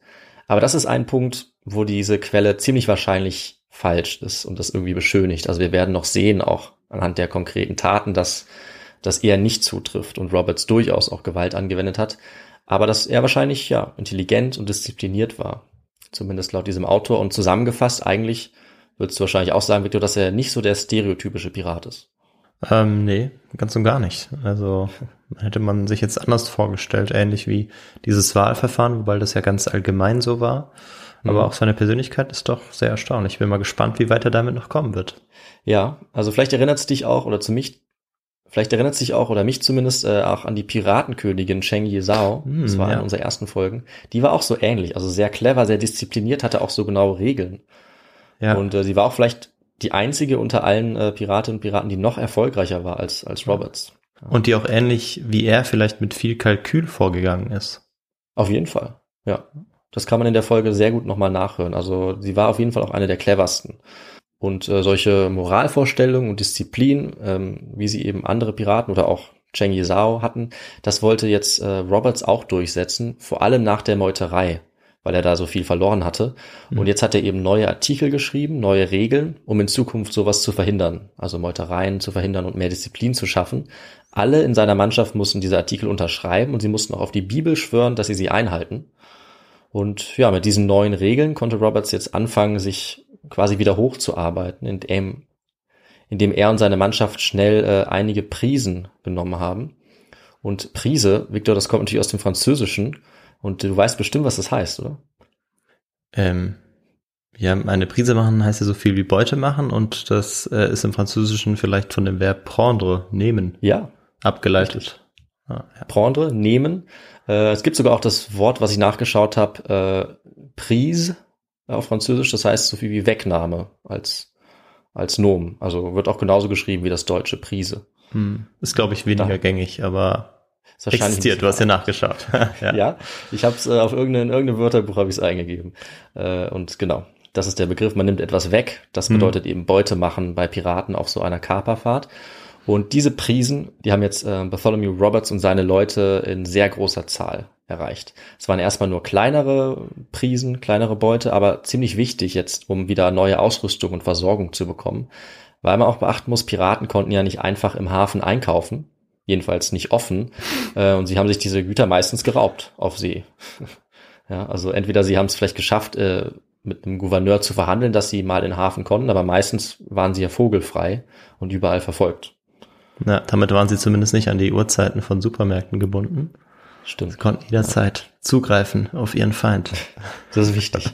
Aber das ist ein Punkt, wo diese Quelle ziemlich wahrscheinlich falsch ist und das irgendwie beschönigt. Also wir werden noch sehen, auch anhand der konkreten Taten, dass das eher nicht zutrifft und Roberts durchaus auch Gewalt angewendet hat aber dass er wahrscheinlich ja intelligent und diszipliniert war. Zumindest laut diesem Autor. Und zusammengefasst, eigentlich würdest du wahrscheinlich auch sagen, Victor, dass er nicht so der stereotypische Pirat ist. Ähm, nee, ganz und gar nicht. Also hätte man sich jetzt anders vorgestellt, ähnlich wie dieses Wahlverfahren, wobei das ja ganz allgemein so war. Aber mhm. auch seine Persönlichkeit ist doch sehr erstaunlich. Ich bin mal gespannt, wie weit er damit noch kommen wird. Ja, also vielleicht erinnert es dich auch oder zu mich Vielleicht erinnert sich auch, oder mich zumindest, äh, auch an die Piratenkönigin Cheng Yizhao. Hm, das war ja. eine unserer ersten Folgen. Die war auch so ähnlich, also sehr clever, sehr diszipliniert, hatte auch so genaue Regeln. Ja. Und äh, sie war auch vielleicht die einzige unter allen äh, Piratinnen und Piraten, die noch erfolgreicher war als, als Roberts. Und die auch ähnlich wie er vielleicht mit viel Kalkül vorgegangen ist. Auf jeden Fall, ja. Das kann man in der Folge sehr gut nochmal nachhören. Also sie war auf jeden Fall auch eine der cleversten. Und äh, solche Moralvorstellungen und Disziplin, ähm, wie sie eben andere Piraten oder auch Cheng Yizhao hatten, das wollte jetzt äh, Roberts auch durchsetzen, vor allem nach der Meuterei, weil er da so viel verloren hatte. Und jetzt hat er eben neue Artikel geschrieben, neue Regeln, um in Zukunft sowas zu verhindern, also Meutereien zu verhindern und mehr Disziplin zu schaffen. Alle in seiner Mannschaft mussten diese Artikel unterschreiben und sie mussten auch auf die Bibel schwören, dass sie sie einhalten. Und ja, mit diesen neuen Regeln konnte Roberts jetzt anfangen, sich quasi wieder hochzuarbeiten, indem, indem er und seine Mannschaft schnell äh, einige Prisen genommen haben. Und Prise, Victor, das kommt natürlich aus dem Französischen. Und du weißt bestimmt, was das heißt, oder? Ähm, ja, eine Prise machen heißt ja so viel wie Beute machen und das äh, ist im Französischen vielleicht von dem Verb prendre, nehmen, Ja, abgeleitet. Ah, ja. prendre, nehmen. Äh, es gibt sogar auch das Wort, was ich nachgeschaut habe, äh, Prise auf Französisch. Das heißt so viel wie Wegnahme als, als Nomen. Also wird auch genauso geschrieben wie das deutsche Prise. Hm. Ist, glaube ich, weniger Da. gängig, aber existiert. Du hast ja nachgeschaut. [laughs] ja. ja, ich habe es äh, auf irgendeinem irgendeinem Wörterbuch habe ich es eingegeben. Äh, und genau, das ist der Begriff. Man nimmt etwas weg. Das Mhm. bedeutet eben Beute machen bei Piraten auf so einer Kaperfahrt. Und diese Prisen, die haben jetzt äh, Bartholomew Roberts und seine Leute in sehr großer Zahl erreicht. Es waren erstmal nur kleinere Prisen, kleinere Beute, aber ziemlich wichtig jetzt, um wieder neue Ausrüstung und Versorgung zu bekommen. Weil man auch beachten muss, Piraten konnten ja nicht einfach im Hafen einkaufen, jedenfalls nicht offen, [laughs] äh, und sie haben sich diese Güter meistens geraubt auf See. [laughs] ja, also entweder sie haben es vielleicht geschafft, äh, mit einem Gouverneur zu verhandeln, dass sie mal in den Hafen konnten, aber meistens waren sie ja vogelfrei und überall verfolgt. Ja, damit waren sie zumindest nicht an die Uhrzeiten von Supermärkten gebunden. Stimmt. Sie konnten jederzeit zugreifen auf ihren Feind. Das ist wichtig.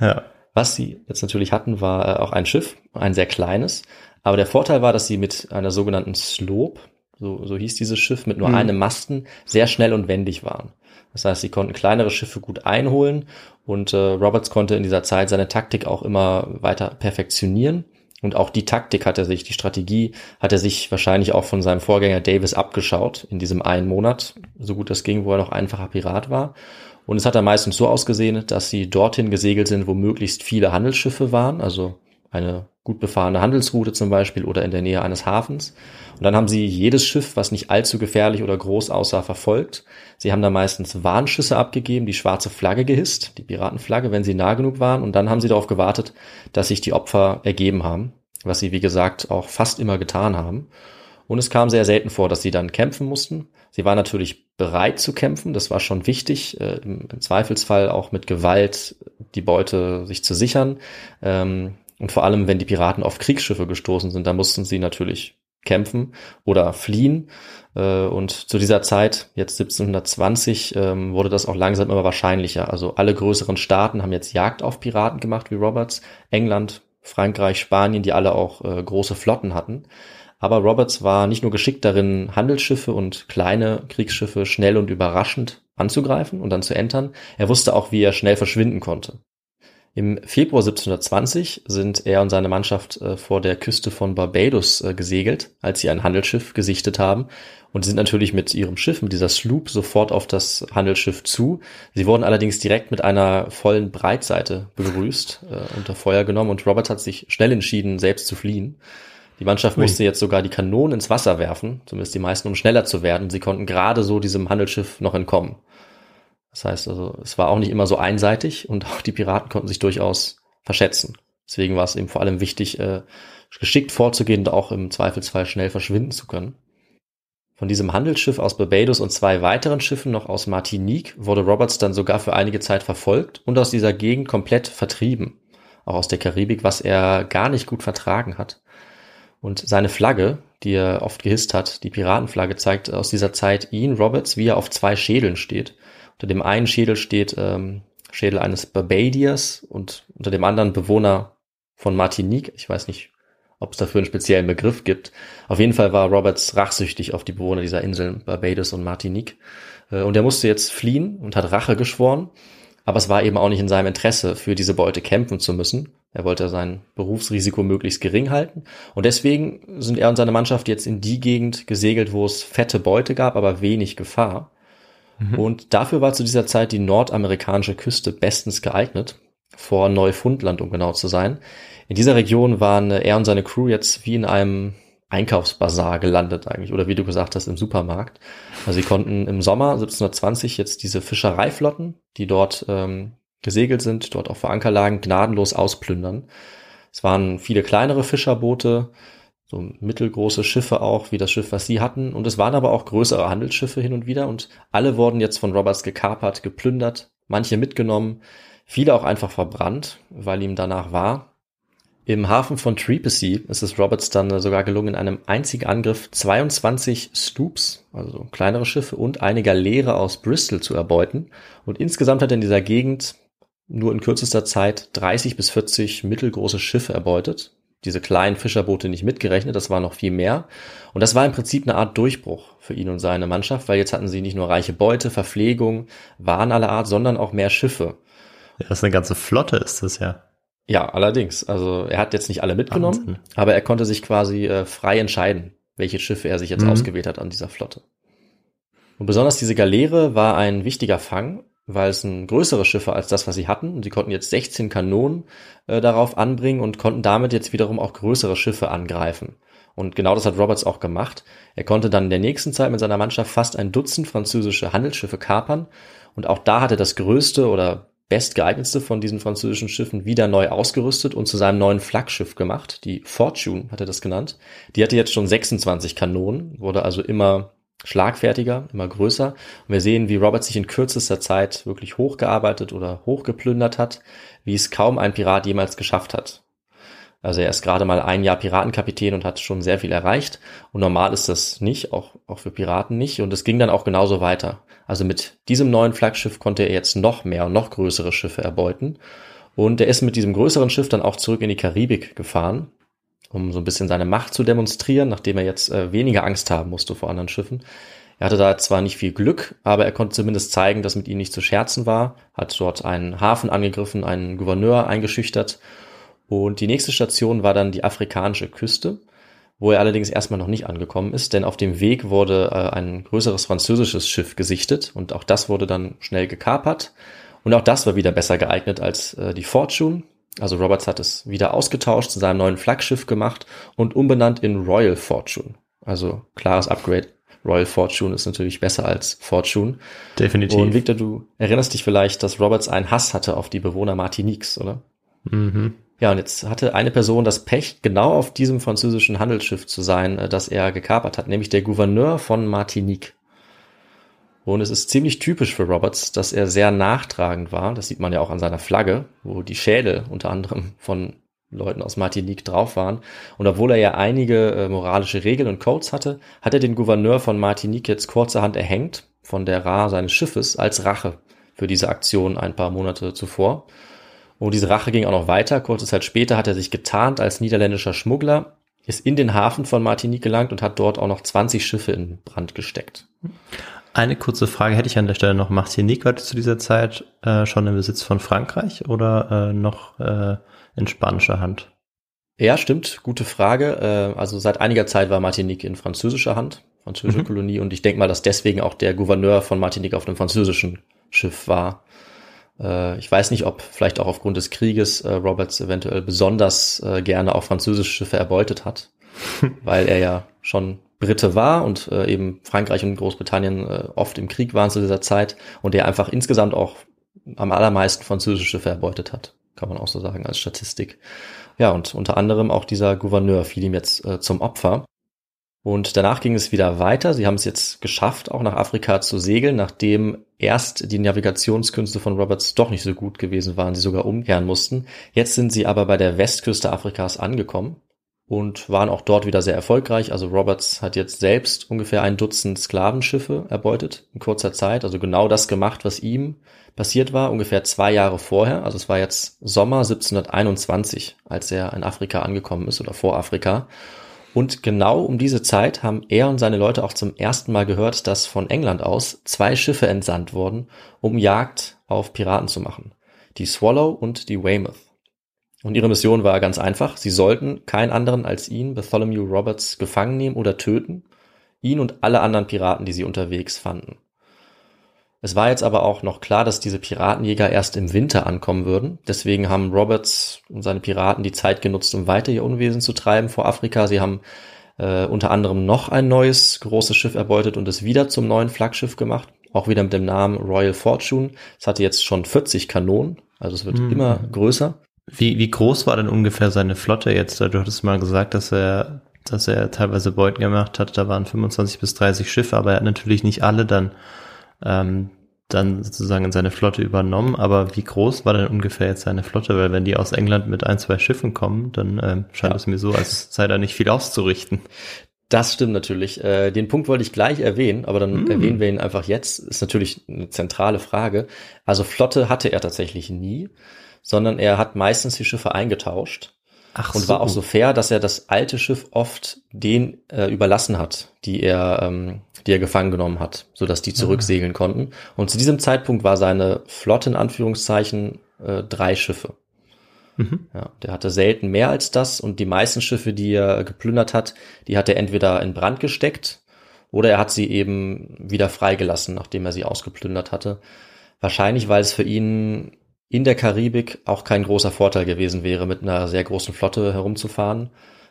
Ja. Was sie jetzt natürlich hatten, war äh, auch ein Schiff, ein sehr kleines. Aber der Vorteil war, dass sie mit einer sogenannten Slope, so, so hieß dieses Schiff, mit nur Mhm. einem Masten, sehr schnell und wendig waren. Das heißt, sie konnten kleinere Schiffe gut einholen und äh, Roberts konnte in dieser Zeit seine Taktik auch immer weiter perfektionieren. Und auch die Taktik hat er sich, die Strategie hat er sich wahrscheinlich auch von seinem Vorgänger Davis abgeschaut in diesem einen Monat, so gut das ging, wo er noch einfacher Pirat war. Und es hat dann meistens so ausgesehen, dass sie dorthin gesegelt sind, wo möglichst viele Handelsschiffe waren, also eine gut befahrene Handelsroute zum Beispiel oder in der Nähe eines Hafens. Und dann haben sie jedes Schiff, was nicht allzu gefährlich oder groß aussah, verfolgt. Sie haben da meistens Warnschüsse abgegeben, die schwarze Flagge gehisst, die Piratenflagge, wenn sie nah genug waren. Und dann haben sie darauf gewartet, dass sich die Opfer ergeben haben, was sie, wie gesagt, auch fast immer getan haben. Und es kam sehr selten vor, dass sie dann kämpfen mussten. Sie waren natürlich bereit zu kämpfen, das war schon wichtig, äh, im, im Zweifelsfall auch mit Gewalt die Beute sich zu sichern. Ähm, und vor allem, wenn die Piraten auf Kriegsschiffe gestoßen sind, da mussten sie natürlich kämpfen oder fliehen. Äh, und zu dieser Zeit, jetzt 1720, ähm, wurde das auch langsam immer wahrscheinlicher. Also alle größeren Staaten haben jetzt Jagd auf Piraten gemacht, wie Roberts. England, Frankreich, Spanien, die alle auch äh, große Flotten hatten. Aber Roberts war nicht nur geschickt darin, Handelsschiffe und kleine Kriegsschiffe schnell und überraschend anzugreifen und dann zu entern. Er wusste auch, wie er schnell verschwinden konnte. Im Februar 1720 sind er und seine Mannschaft äh, vor der Küste von Barbados äh, gesegelt, als sie ein Handelsschiff gesichtet haben und sind natürlich mit ihrem Schiff, mit dieser Sloop, sofort auf das Handelsschiff zu. Sie wurden allerdings direkt mit einer vollen Breitseite begrüßt, äh, unter Feuer genommen und Robert hat sich schnell entschieden, selbst zu fliehen. Die Mannschaft Ui. musste jetzt sogar die Kanonen ins Wasser werfen, zumindest die meisten, um schneller zu werden. Sie konnten gerade so diesem Handelsschiff noch entkommen. Das heißt also, es war auch nicht immer so einseitig und auch die Piraten konnten sich durchaus verschätzen. Deswegen war es eben vor allem wichtig, äh, geschickt vorzugehen und auch im Zweifelsfall schnell verschwinden zu können. Von diesem Handelsschiff aus Barbados und zwei weiteren Schiffen noch aus Martinique wurde Roberts dann sogar für einige Zeit verfolgt und aus dieser Gegend komplett vertrieben. Auch aus der Karibik, was er gar nicht gut vertragen hat. Und seine Flagge, die er oft gehisst hat, die Piratenflagge, zeigt aus dieser Zeit ihn, Roberts, wie er auf zwei Schädeln steht. Unter dem einen Schädel steht ähm, Schädel eines Barbadiers und unter dem anderen Bewohner von Martinique. Ich weiß nicht, ob es dafür einen speziellen Begriff gibt. Auf jeden Fall war Roberts rachsüchtig auf die Bewohner dieser Inseln Barbados und Martinique. Äh, und er musste jetzt fliehen und hat Rache geschworen. Aber es war eben auch nicht in seinem Interesse, für diese Beute kämpfen zu müssen. Er wollte sein Berufsrisiko möglichst gering halten. Und deswegen sind er und seine Mannschaft jetzt in die Gegend gesegelt, wo es fette Beute gab, aber wenig Gefahr. Mhm. Und dafür war zu dieser Zeit die nordamerikanische Küste bestens geeignet. Vor Neufundland, um genau zu sein. In dieser Region waren er und seine Crew jetzt wie in einem Einkaufsbazar gelandet eigentlich oder wie du gesagt hast im Supermarkt. Also sie konnten im Sommer 1720 jetzt diese Fischereiflotten, die dort ähm, gesegelt sind, dort auch vor Anker lagen, gnadenlos ausplündern. Es waren viele kleinere Fischerboote, so mittelgroße Schiffe auch, wie das Schiff, was sie hatten. Und es waren aber auch größere Handelsschiffe hin und wieder. Und alle wurden jetzt von Roberts gekapert, geplündert, manche mitgenommen, viele auch einfach verbrannt, weil ihm danach war. Im Hafen von Trepassey ist es Roberts dann sogar gelungen, in einem einzigen Angriff 22 Stoops, also kleinere Schiffe und eine Galeere aus Bristol zu erbeuten. Und insgesamt hat er in dieser Gegend nur in kürzester Zeit 30 bis 40 mittelgroße Schiffe erbeutet. Diese kleinen Fischerboote nicht mitgerechnet, das war noch viel mehr. Und das war im Prinzip eine Art Durchbruch für ihn und seine Mannschaft, weil jetzt hatten sie nicht nur reiche Beute, Verpflegung, Waren aller Art, sondern auch mehr Schiffe. Ja, das ist eine ganze Flotte, ist das ja. Ja, allerdings. Also er hat jetzt nicht alle mitgenommen, Wahnsinn. aber er konnte sich quasi äh, frei entscheiden, welche Schiffe er sich jetzt mhm. ausgewählt hat an dieser Flotte. Und besonders diese Galeere war ein wichtiger Fang, weil es ein größere Schiffe als das, was sie hatten. Und sie konnten jetzt 16 Kanonen äh, darauf anbringen und konnten damit jetzt wiederum auch größere Schiffe angreifen. Und genau das hat Roberts auch gemacht. Er konnte dann in der nächsten Zeit mit seiner Mannschaft fast ein Dutzend französische Handelsschiffe kapern. Und auch da hatte das größte oder bestgeeignetste von diesen französischen Schiffen wieder neu ausgerüstet und zu seinem neuen Flaggschiff gemacht. Die Fortune hat er das genannt. Die hatte jetzt schon 26 Kanonen, wurde also immer schlagfertiger, immer größer. Und wir sehen, wie Robert sich in kürzester Zeit wirklich hochgearbeitet oder hochgeplündert hat, wie es kaum ein Pirat jemals geschafft hat. Also er ist gerade mal ein Jahr Piratenkapitän und hat schon sehr viel erreicht. Und normal ist das nicht, auch, auch für Piraten nicht. Und es ging dann auch genauso weiter. Also mit diesem neuen Flaggschiff konnte er jetzt noch mehr und noch größere Schiffe erbeuten. Und er ist mit diesem größeren Schiff dann auch zurück in die Karibik gefahren, um so ein bisschen seine Macht zu demonstrieren, nachdem er jetzt äh, weniger Angst haben musste vor anderen Schiffen. Er hatte da zwar nicht viel Glück, aber er konnte zumindest zeigen, dass mit ihm nicht zu scherzen war, hat dort einen Hafen angegriffen, einen Gouverneur eingeschüchtert und die nächste Station war dann die afrikanische Küste, wo er allerdings erstmal noch nicht angekommen ist, denn auf dem Weg wurde äh, ein größeres französisches Schiff gesichtet und auch das wurde dann schnell gekapert. Und auch das war wieder besser geeignet als äh, die Fortune. Also Roberts hat es wieder ausgetauscht, zu seinem neuen Flaggschiff gemacht und umbenannt in Royal Fortune. Also klares Upgrade. Royal Fortune ist natürlich besser als Fortune. Definitiv. Und Victor, du erinnerst dich vielleicht, dass Roberts einen Hass hatte auf die Bewohner Martiniques, oder? Mhm. Ja, und jetzt hatte eine Person das Pech, genau auf diesem französischen Handelsschiff zu sein, äh, das er gekapert hat, nämlich der Gouverneur von Martinique. Und es ist ziemlich typisch für Roberts, dass er sehr nachtragend war. Das sieht man ja auch an seiner Flagge, wo die Schädel unter anderem von Leuten aus Martinique drauf waren. Und obwohl er ja einige äh, moralische Regeln und Codes hatte, hat er den Gouverneur von Martinique jetzt kurzerhand erhängt von der Ra seines Schiffes als Rache für diese Aktion ein paar Monate zuvor. Und diese Rache ging auch noch weiter. Kurze Zeit später hat er sich getarnt als niederländischer Schmuggler, ist in den Hafen von Martinique gelangt und hat dort auch noch 20 Schiffe in Brand gesteckt. Eine kurze Frage hätte ich an der Stelle noch. Martinique war zu dieser Zeit äh, schon im Besitz von Frankreich oder äh, noch äh, in spanischer Hand? Ja, stimmt. Gute Frage. Äh, also seit einiger Zeit war Martinique in französischer Hand, französische mhm. Kolonie. Und ich denke mal, dass deswegen auch der Gouverneur von Martinique auf einem französischen Schiff war. Äh, ich weiß nicht, ob vielleicht auch aufgrund des Krieges äh, Roberts eventuell besonders gerne auch französische Schiffe erbeutet hat, [laughs] weil er ja schon Brite war und äh, eben Frankreich und Großbritannien äh, oft im Krieg waren zu dieser Zeit und er einfach insgesamt auch am allermeisten französische Schiffe erbeutet hat, kann man auch so sagen als Statistik. Ja, und unter anderem auch dieser Gouverneur fiel ihm jetzt äh, zum Opfer. Und danach ging es wieder weiter. Sie haben es jetzt geschafft, auch nach Afrika zu segeln, nachdem erst die Navigationskünste von Roberts doch nicht so gut gewesen waren, sie sogar umkehren mussten. Jetzt sind sie aber bei der Westküste Afrikas angekommen. Und waren auch dort wieder sehr erfolgreich. Also Roberts hat jetzt selbst ungefähr ein Dutzend Sklavenschiffe erbeutet in kurzer Zeit. Also genau das gemacht, was ihm passiert war, ungefähr zwei Jahre vorher. Also es war jetzt Sommer 1721, als er in Afrika angekommen ist oder vor Afrika. Und genau um diese Zeit haben er und seine Leute auch zum ersten Mal gehört, dass von England aus zwei Schiffe entsandt wurden, um Jagd auf Piraten zu machen. Die Swallow und die Weymouth. Und ihre Mission war ganz einfach. Sie sollten keinen anderen als ihn, Bartholomew Roberts, gefangen nehmen oder töten. Ihn und alle anderen Piraten, die sie unterwegs fanden. Es war jetzt aber auch noch klar, dass diese Piratenjäger erst im Winter ankommen würden. Deswegen haben Roberts und seine Piraten die Zeit genutzt, um weiter ihr Unwesen zu treiben vor Afrika. Sie haben äh, unter anderem noch ein neues großes Schiff erbeutet und es wieder zum neuen Flaggschiff gemacht. Auch wieder mit dem Namen Royal Fortune. Es hatte jetzt schon 40 Kanonen, also es wird mhm. immer größer. Wie, wie groß war denn ungefähr seine Flotte jetzt? Du hattest mal gesagt, dass er, dass er teilweise Beuten gemacht hat. Da waren 25 bis 30 Schiffe, aber er hat natürlich nicht alle dann ähm, dann sozusagen in seine Flotte übernommen. Aber wie groß war denn ungefähr jetzt seine Flotte? Weil wenn die aus England mit ein, zwei Schiffen kommen, dann ähm, scheint ja. es mir so, als sei da nicht viel auszurichten. Das stimmt natürlich. Äh, den Punkt wollte ich gleich erwähnen, aber dann mm. erwähnen wir ihn einfach jetzt. Ist natürlich eine zentrale Frage. Also Flotte hatte er tatsächlich nie, sondern er hat meistens die Schiffe eingetauscht. Ach und so. war auch so fair, dass er das alte Schiff oft den äh, überlassen hat, die er, ähm, die er gefangen genommen hat, so dass die zurücksegeln konnten. Und zu diesem Zeitpunkt war seine Flotte in Anführungszeichen äh, drei Schiffe. Mhm. Ja, der hatte selten mehr als das und die meisten Schiffe, die er geplündert hat, die hat er entweder in Brand gesteckt oder er hat sie eben wieder freigelassen, nachdem er sie ausgeplündert hatte. Wahrscheinlich, weil es für ihn in der Karibik auch kein großer Vorteil gewesen wäre, mit einer sehr großen Flotte herumzufahren,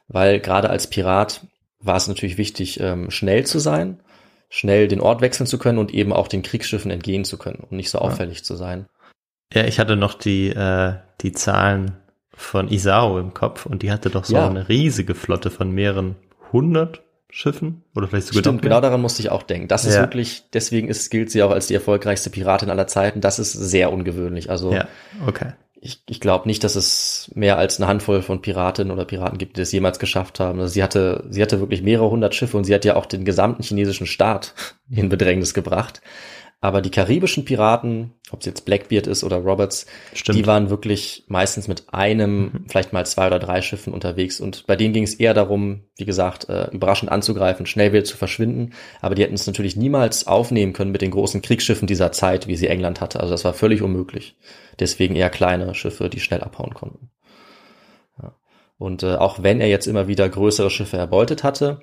weil gerade als Pirat war es natürlich wichtig, ähm, schnell zu sein, schnell den Ort wechseln zu können und eben auch den Kriegsschiffen entgehen zu können und nicht so auffällig ja. zu sein. Ja, ich hatte noch die, äh, die Zahlen von Isao im Kopf und die hatte doch so ja. eine riesige Flotte von mehreren hundert Schiffen oder vielleicht sogar Stimmt, genau daran musste ich auch denken. Das ist wirklich, deswegen ist, gilt sie auch als die erfolgreichste Piratin aller Zeiten. Das ist sehr ungewöhnlich. Also ja, okay. ich, ich glaube nicht, dass es mehr als eine Handvoll von Piratinnen oder Piraten gibt, die das jemals geschafft haben. Also sie hatte, sie hatte wirklich mehrere hundert Schiffe und sie hat ja auch den gesamten chinesischen Staat [laughs] in Bedrängnis gebracht. Aber die karibischen Piraten, ob es jetzt Blackbeard ist oder Roberts, Stimmt. die waren wirklich meistens mit einem, mhm. vielleicht mal zwei oder drei Schiffen unterwegs. Und bei denen ging es eher darum, wie gesagt, äh, überraschend anzugreifen, schnell wieder zu verschwinden. Aber die hätten es natürlich niemals aufnehmen können mit den großen Kriegsschiffen dieser Zeit, wie sie England hatte. Also das war völlig unmöglich. Deswegen eher kleine Schiffe, die schnell abhauen konnten. Ja. Und äh, auch wenn er jetzt immer wieder größere Schiffe erbeutet hatte,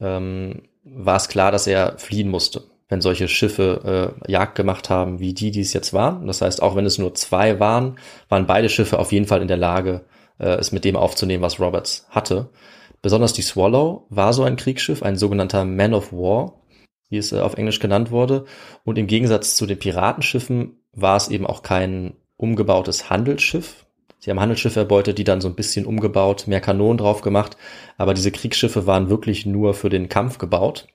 ähm, war es klar, dass er fliehen musste wenn solche Schiffe äh, Jagd gemacht haben, wie die, die es jetzt waren. Das heißt, auch wenn es nur zwei waren, waren beide Schiffe auf jeden Fall in der Lage, äh, es mit dem aufzunehmen, was Roberts hatte. Besonders die Swallow war so ein Kriegsschiff, ein sogenannter Man of War, wie es äh, auf Englisch genannt wurde. Und im Gegensatz zu den Piratenschiffen war es eben auch kein umgebautes Handelsschiff. Sie haben Handelsschiffe erbeutet, die dann so ein bisschen umgebaut, mehr Kanonen drauf gemacht. Aber diese Kriegsschiffe waren wirklich nur für den Kampf gebaut.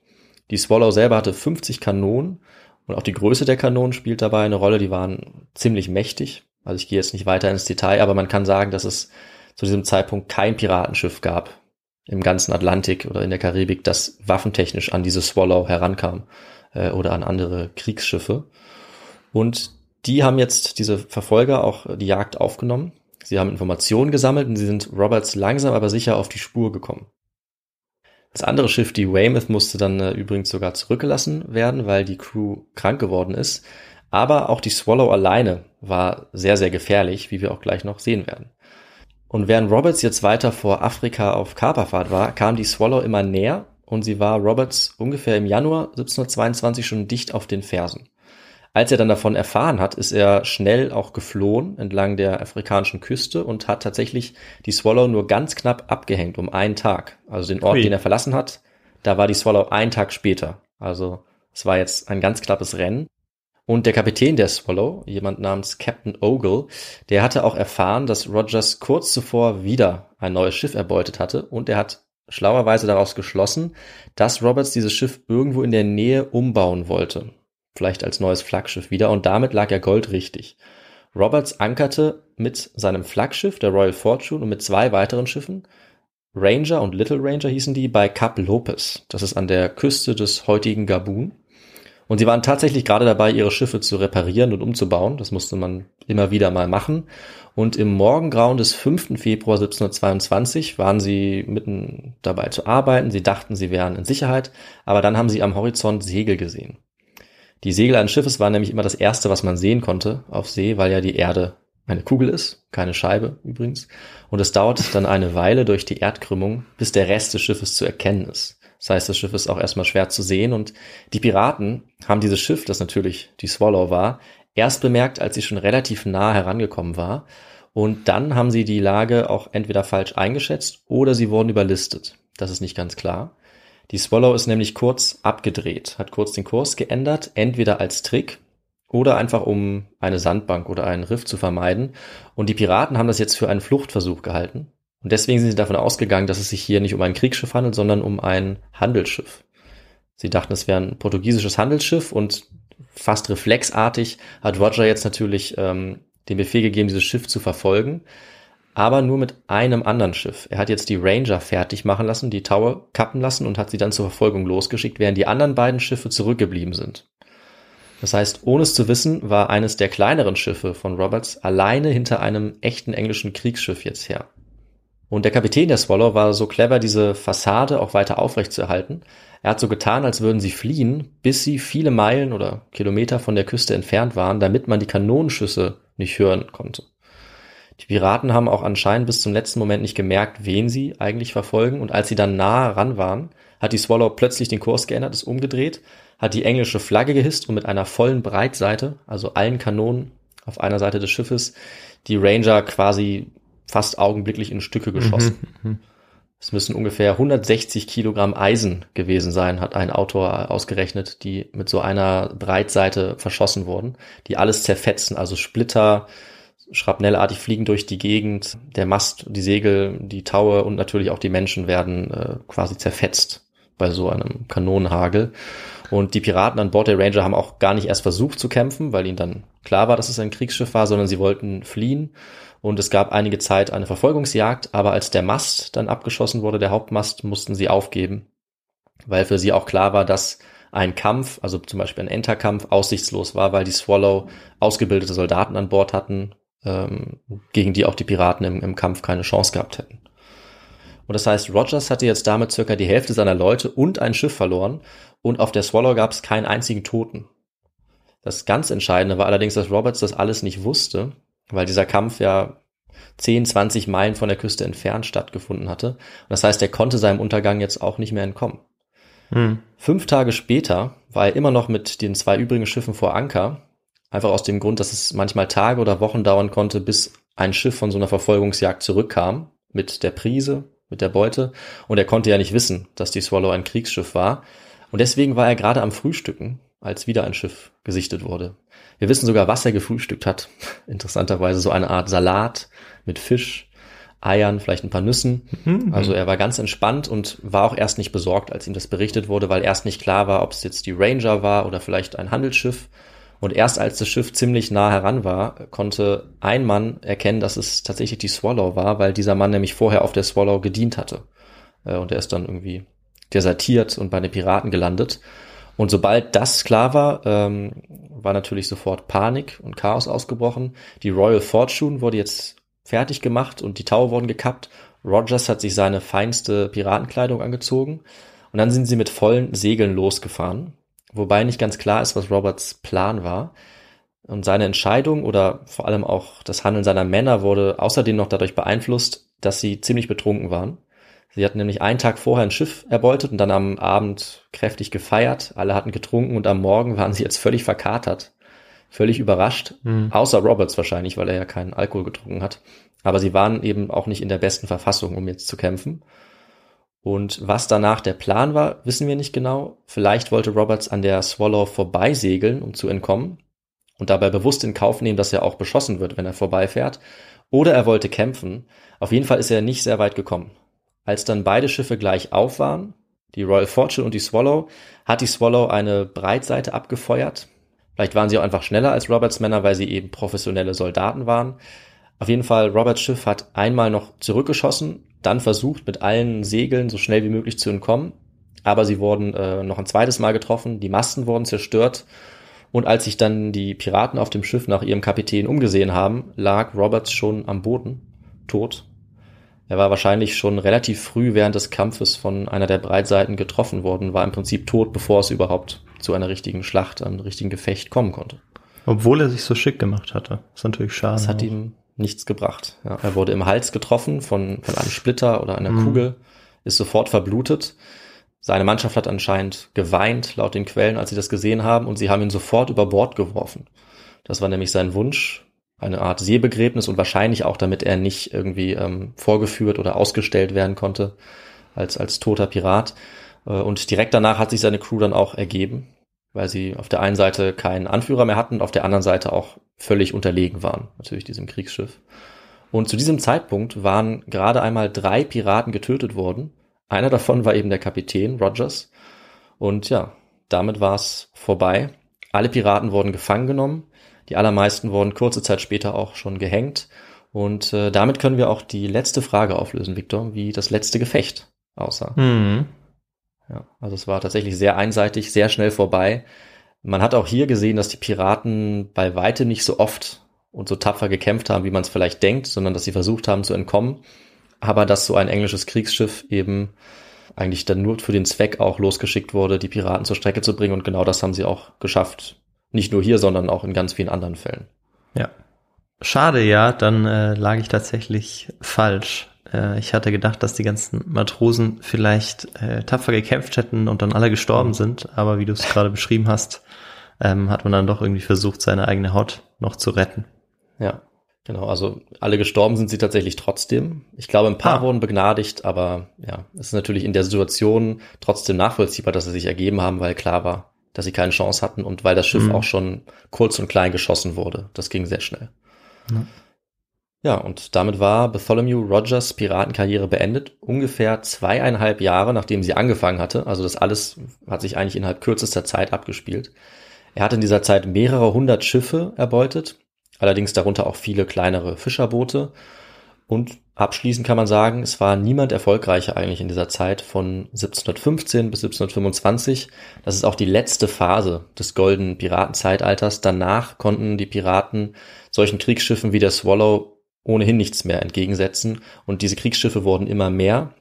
Die Swallow selber hatte 50 Kanonen und auch die Größe der Kanonen spielt dabei eine Rolle. Die waren ziemlich mächtig. Also ich gehe jetzt nicht weiter ins Detail, aber man kann sagen, dass es zu diesem Zeitpunkt kein Piratenschiff gab im ganzen Atlantik oder in der Karibik, das waffentechnisch an diese Swallow herankam äh, oder an andere Kriegsschiffe. Und die haben jetzt diese Verfolger auch die Jagd aufgenommen. Sie haben Informationen gesammelt und sie sind Roberts langsam aber sicher auf die Spur gekommen. Das andere Schiff, die Weymouth, musste dann äh, übrigens sogar zurückgelassen werden, weil die Crew krank geworden ist. Aber auch die Swallow alleine war sehr, sehr gefährlich, wie wir auch gleich noch sehen werden. Und während Roberts jetzt weiter vor Afrika auf Kaperfahrt war, kam die Swallow immer näher und sie war Roberts ungefähr im Januar 1722 schon dicht auf den Fersen. Als er dann davon erfahren hat, ist er schnell auch geflohen entlang der afrikanischen Küste und hat tatsächlich die Swallow nur ganz knapp abgehängt um einen Tag. Also den Ort, Ui. den er verlassen hat, da war die Swallow einen Tag später. Also es war jetzt ein ganz knappes Rennen. Und der Kapitän der Swallow, jemand namens Captain Ogle, der hatte auch erfahren, dass Rogers kurz zuvor wieder ein neues Schiff erbeutet hatte und er hat schlauerweise daraus geschlossen, dass Roberts dieses Schiff irgendwo in der Nähe umbauen wollte vielleicht als neues Flaggschiff wieder und damit lag er goldrichtig. Roberts ankerte mit seinem Flaggschiff, der Royal Fortune, und mit zwei weiteren Schiffen Ranger und Little Ranger hießen die bei Cap Lopez. Das ist an der Küste des heutigen Gabun. Und sie waren tatsächlich gerade dabei, ihre Schiffe zu reparieren und umzubauen. Das musste man immer wieder mal machen. Und im Morgengrauen des 5. Februar 1722 waren sie mitten dabei zu arbeiten. Sie dachten, sie wären in Sicherheit, aber dann haben sie am Horizont Segel gesehen. Die Segel eines Schiffes waren nämlich immer das erste, was man sehen konnte auf See, weil ja die Erde eine Kugel ist, keine Scheibe übrigens. Und es dauert dann eine Weile durch die Erdkrümmung, bis der Rest des Schiffes zu erkennen ist. Das heißt, das Schiff ist auch erstmal schwer zu sehen und die Piraten haben dieses Schiff, das natürlich die Swallow war, erst bemerkt, als sie schon relativ nah herangekommen war. Und dann haben sie die Lage auch entweder falsch eingeschätzt oder sie wurden überlistet. Das ist nicht ganz klar. Die Swallow ist nämlich kurz abgedreht, hat kurz den Kurs geändert, entweder als Trick oder einfach um eine Sandbank oder einen Riff zu vermeiden. Und die Piraten haben das jetzt für einen Fluchtversuch gehalten. Und deswegen sind sie davon ausgegangen, dass es sich hier nicht um ein Kriegsschiff handelt, sondern um ein Handelsschiff. Sie dachten, es wäre ein portugiesisches Handelsschiff und fast reflexartig hat Roger jetzt natürlich ähm, den Befehl gegeben, dieses Schiff zu verfolgen aber nur mit einem anderen Schiff. Er hat jetzt die Ranger fertig machen lassen, die Tower kappen lassen und hat sie dann zur Verfolgung losgeschickt, während die anderen beiden Schiffe zurückgeblieben sind. Das heißt, ohne es zu wissen, war eines der kleineren Schiffe von Roberts alleine hinter einem echten englischen Kriegsschiff jetzt her. Und der Kapitän der Swallow war so clever, diese Fassade auch weiter aufrecht zu erhalten. Er hat so getan, als würden sie fliehen, bis sie viele Meilen oder Kilometer von der Küste entfernt waren, damit man die Kanonenschüsse nicht hören konnte. Die Piraten haben auch anscheinend bis zum letzten Moment nicht gemerkt, wen sie eigentlich verfolgen. Und als sie dann nah ran waren, hat die Swallow plötzlich den Kurs geändert, ist umgedreht, hat die englische Flagge gehisst und mit einer vollen Breitseite, also allen Kanonen auf einer Seite des Schiffes, die Ranger quasi fast augenblicklich in Stücke geschossen. Mhm, mhm. es müssen ungefähr 160 Kilogramm Eisen gewesen sein, hat ein Autor ausgerechnet, die mit so einer Breitseite verschossen wurden, die alles zerfetzen, also Splitter, schrapnellartig fliegen durch die Gegend. Der Mast, die Segel, die Taue und natürlich auch die Menschen werden äh, quasi zerfetzt bei so einem Kanonenhagel. Und die Piraten an Bord der Ranger haben auch gar nicht erst versucht zu kämpfen, weil ihnen dann klar war, dass es ein Kriegsschiff war, sondern sie wollten fliehen. Und es gab einige Zeit eine Verfolgungsjagd, aber als der Mast dann abgeschossen wurde, der Hauptmast, mussten sie aufgeben, weil für sie auch klar war, dass ein Kampf, also zum Beispiel ein Enterkampf, aussichtslos war, weil die Swallow ausgebildete Soldaten an Bord hatten, ähm, gegen die auch die Piraten im, im Kampf keine Chance gehabt hätten. Und das heißt, Rogers hatte jetzt damit circa die Hälfte seiner Leute und ein Schiff verloren und auf der Swallow gab es keinen einzigen Toten. Das ganz Entscheidende war allerdings, dass Roberts das alles nicht wusste, weil dieser Kampf ja 10, 20 Meilen von der Küste entfernt stattgefunden hatte. Und das heißt, er konnte seinem Untergang jetzt auch nicht mehr entkommen. Hm. Fünf Tage später war er immer noch mit den zwei übrigen Schiffen vor Anker Einfach aus dem Grund, dass es manchmal Tage oder Wochen dauern konnte, bis ein Schiff von so einer Verfolgungsjagd zurückkam mit der Prise, mit der Beute. Und er konnte ja nicht wissen, dass die Swallow ein Kriegsschiff war. Und deswegen war er gerade am Frühstücken, als wieder ein Schiff gesichtet wurde. Wir wissen sogar, was er gefrühstückt hat. [laughs] Interessanterweise so eine Art Salat mit Fisch, Eiern, vielleicht ein paar Nüssen. Mhm. Also er war ganz entspannt und war auch erst nicht besorgt, als ihm das berichtet wurde, weil erst nicht klar war, ob es jetzt die Ranger war oder vielleicht ein Handelsschiff. Und erst als das Schiff ziemlich nah heran war, konnte ein Mann erkennen, dass es tatsächlich die Swallow war, weil dieser Mann nämlich vorher auf der Swallow gedient hatte. Äh, und er ist dann irgendwie desertiert und bei den Piraten gelandet. Und sobald das klar war, ähm, war natürlich sofort Panik und Chaos ausgebrochen. Die Royal Fortune wurde jetzt fertig gemacht und die Tau wurden gekappt. Rogers hat sich seine feinste Piratenkleidung angezogen und dann sind sie mit vollen Segeln losgefahren. Wobei nicht ganz klar ist, was Roberts Plan war. Und seine Entscheidung oder vor allem auch das Handeln seiner Männer wurde außerdem noch dadurch beeinflusst, dass sie ziemlich betrunken waren. Sie hatten nämlich einen Tag vorher ein Schiff erbeutet und dann am Abend kräftig gefeiert. Alle hatten getrunken und am Morgen waren sie jetzt völlig verkatert, völlig überrascht. Mhm. Außer Roberts wahrscheinlich, weil er ja keinen Alkohol getrunken hat. Aber sie waren eben auch nicht in der besten Verfassung, um jetzt zu kämpfen. Und was danach der Plan war, wissen wir nicht genau. Vielleicht wollte Roberts an der Swallow vorbeisegeln, um zu entkommen und dabei bewusst in Kauf nehmen, dass er auch beschossen wird, wenn er vorbeifährt. Oder er wollte kämpfen. Auf jeden Fall ist er nicht sehr weit gekommen. Als dann beide Schiffe gleich auf waren, die Royal Fortune und die Swallow, hat die Swallow eine Breitseite abgefeuert. Vielleicht waren sie auch einfach schneller als Roberts Männer, weil sie eben professionelle Soldaten waren. Auf jeden Fall, Roberts Schiff hat einmal noch zurückgeschossen, dann versucht, mit allen Segeln so schnell wie möglich zu entkommen. Aber sie wurden äh, noch ein zweites Mal getroffen, die Masten wurden zerstört. Und als sich dann die Piraten auf dem Schiff nach ihrem Kapitän umgesehen haben, lag Roberts schon am Boden, tot. Er war wahrscheinlich schon relativ früh während des Kampfes von einer der Breitseiten getroffen worden, war im Prinzip tot, bevor es überhaupt zu einer richtigen Schlacht, einem richtigen Gefecht kommen konnte. Obwohl er sich so schick gemacht hatte. Das ist natürlich schade. Das hat auch. ihm nichts gebracht. Ja, er wurde im Hals getroffen von, von einem Splitter oder einer Mhm. Kugel, ist sofort verblutet. Seine Mannschaft hat anscheinend geweint, laut den Quellen, als sie das gesehen haben, und sie haben ihn sofort über Bord geworfen. Das war nämlich sein Wunsch, eine Art Seebegräbnis und wahrscheinlich auch, damit er nicht irgendwie ähm, vorgeführt oder ausgestellt werden konnte als, als toter Pirat. Äh, Und direkt danach hat sich seine Crew dann auch ergeben, weil sie auf der einen Seite keinen Anführer mehr hatten, auf der anderen Seite auch völlig unterlegen waren, natürlich diesem Kriegsschiff. Und zu diesem Zeitpunkt waren gerade einmal drei Piraten getötet worden. Einer davon war eben der Kapitän Rogers. Und ja, damit war es vorbei. Alle Piraten wurden gefangen genommen. Die allermeisten wurden kurze Zeit später auch schon gehängt. Und äh, damit können wir auch die letzte Frage auflösen, Victor, wie das letzte Gefecht aussah. Mhm. Ja, also es war tatsächlich sehr einseitig, sehr schnell vorbei. Man hat auch hier gesehen, dass die Piraten bei weitem nicht so oft und so tapfer gekämpft haben, wie man es vielleicht denkt, sondern dass sie versucht haben zu entkommen. Aber dass so ein englisches Kriegsschiff eben eigentlich dann nur für den Zweck auch losgeschickt wurde, die Piraten zur Strecke zu bringen. Und genau das haben sie auch geschafft. Nicht nur hier, sondern auch in ganz vielen anderen Fällen. Ja. Schade, ja, dann äh, lag ich tatsächlich falsch. Äh, ich hatte gedacht, dass die ganzen Matrosen vielleicht äh, tapfer gekämpft hätten und dann alle gestorben sind, aber wie du es gerade beschrieben hast, ähm, hat man dann doch irgendwie versucht, seine eigene Haut noch zu retten. Ja, genau. Also alle gestorben sind sie tatsächlich trotzdem. Ich glaube, ein paar Ah. wurden begnadigt, aber ja, es ist natürlich in der Situation trotzdem nachvollziehbar, dass sie sich ergeben haben, weil klar war, dass sie keine Chance hatten und weil das Schiff Mhm. auch schon kurz und klein geschossen wurde. Das ging sehr schnell. Ja. Ja, und damit war Bartholomew Rogers Piratenkarriere beendet, ungefähr zweieinhalb Jahre, nachdem sie angefangen hatte. Also das alles hat sich eigentlich innerhalb kürzester Zeit abgespielt. Er hat in dieser Zeit mehrere hundert Schiffe erbeutet, allerdings darunter auch viele kleinere Fischerboote. Und abschließend kann man sagen, es war niemand erfolgreicher eigentlich in dieser Zeit von 1715 bis 1725. Das ist auch die letzte Phase des goldenen Piratenzeitalters. Danach konnten die Piraten solchen Kriegsschiffen wie der Swallow ohnehin nichts mehr entgegensetzen. Und diese Kriegsschiffe wurden immer mehr,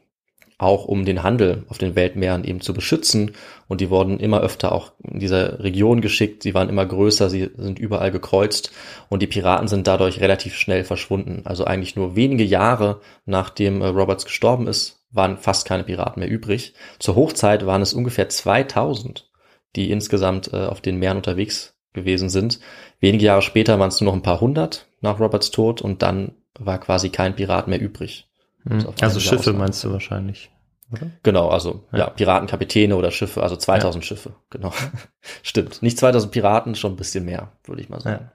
auch um den Handel auf den Weltmeeren eben zu beschützen. Und die wurden immer öfter auch in dieser Region geschickt. Sie waren immer größer, sie sind überall gekreuzt. Und die Piraten sind dadurch relativ schnell verschwunden. Also eigentlich nur wenige Jahre nachdem äh, Roberts gestorben ist, waren fast keine Piraten mehr übrig. Zur Hochzeit waren es ungefähr 2000, die insgesamt äh, auf den Meeren unterwegs gewesen sind. Wenige Jahre später waren es nur noch ein paar hundert nach Roberts Tod und dann war quasi kein Pirat mehr übrig. Mhm. Also einige Schiffe Ausnahmen. meinst du wahrscheinlich, oder? Genau, also ja, Ja. Piratenkapitäne oder Schiffe, also 2000 Schiffe, genau. [laughs] Stimmt, nicht 2000 Piraten, schon ein bisschen mehr, würde ich mal sagen. Ja.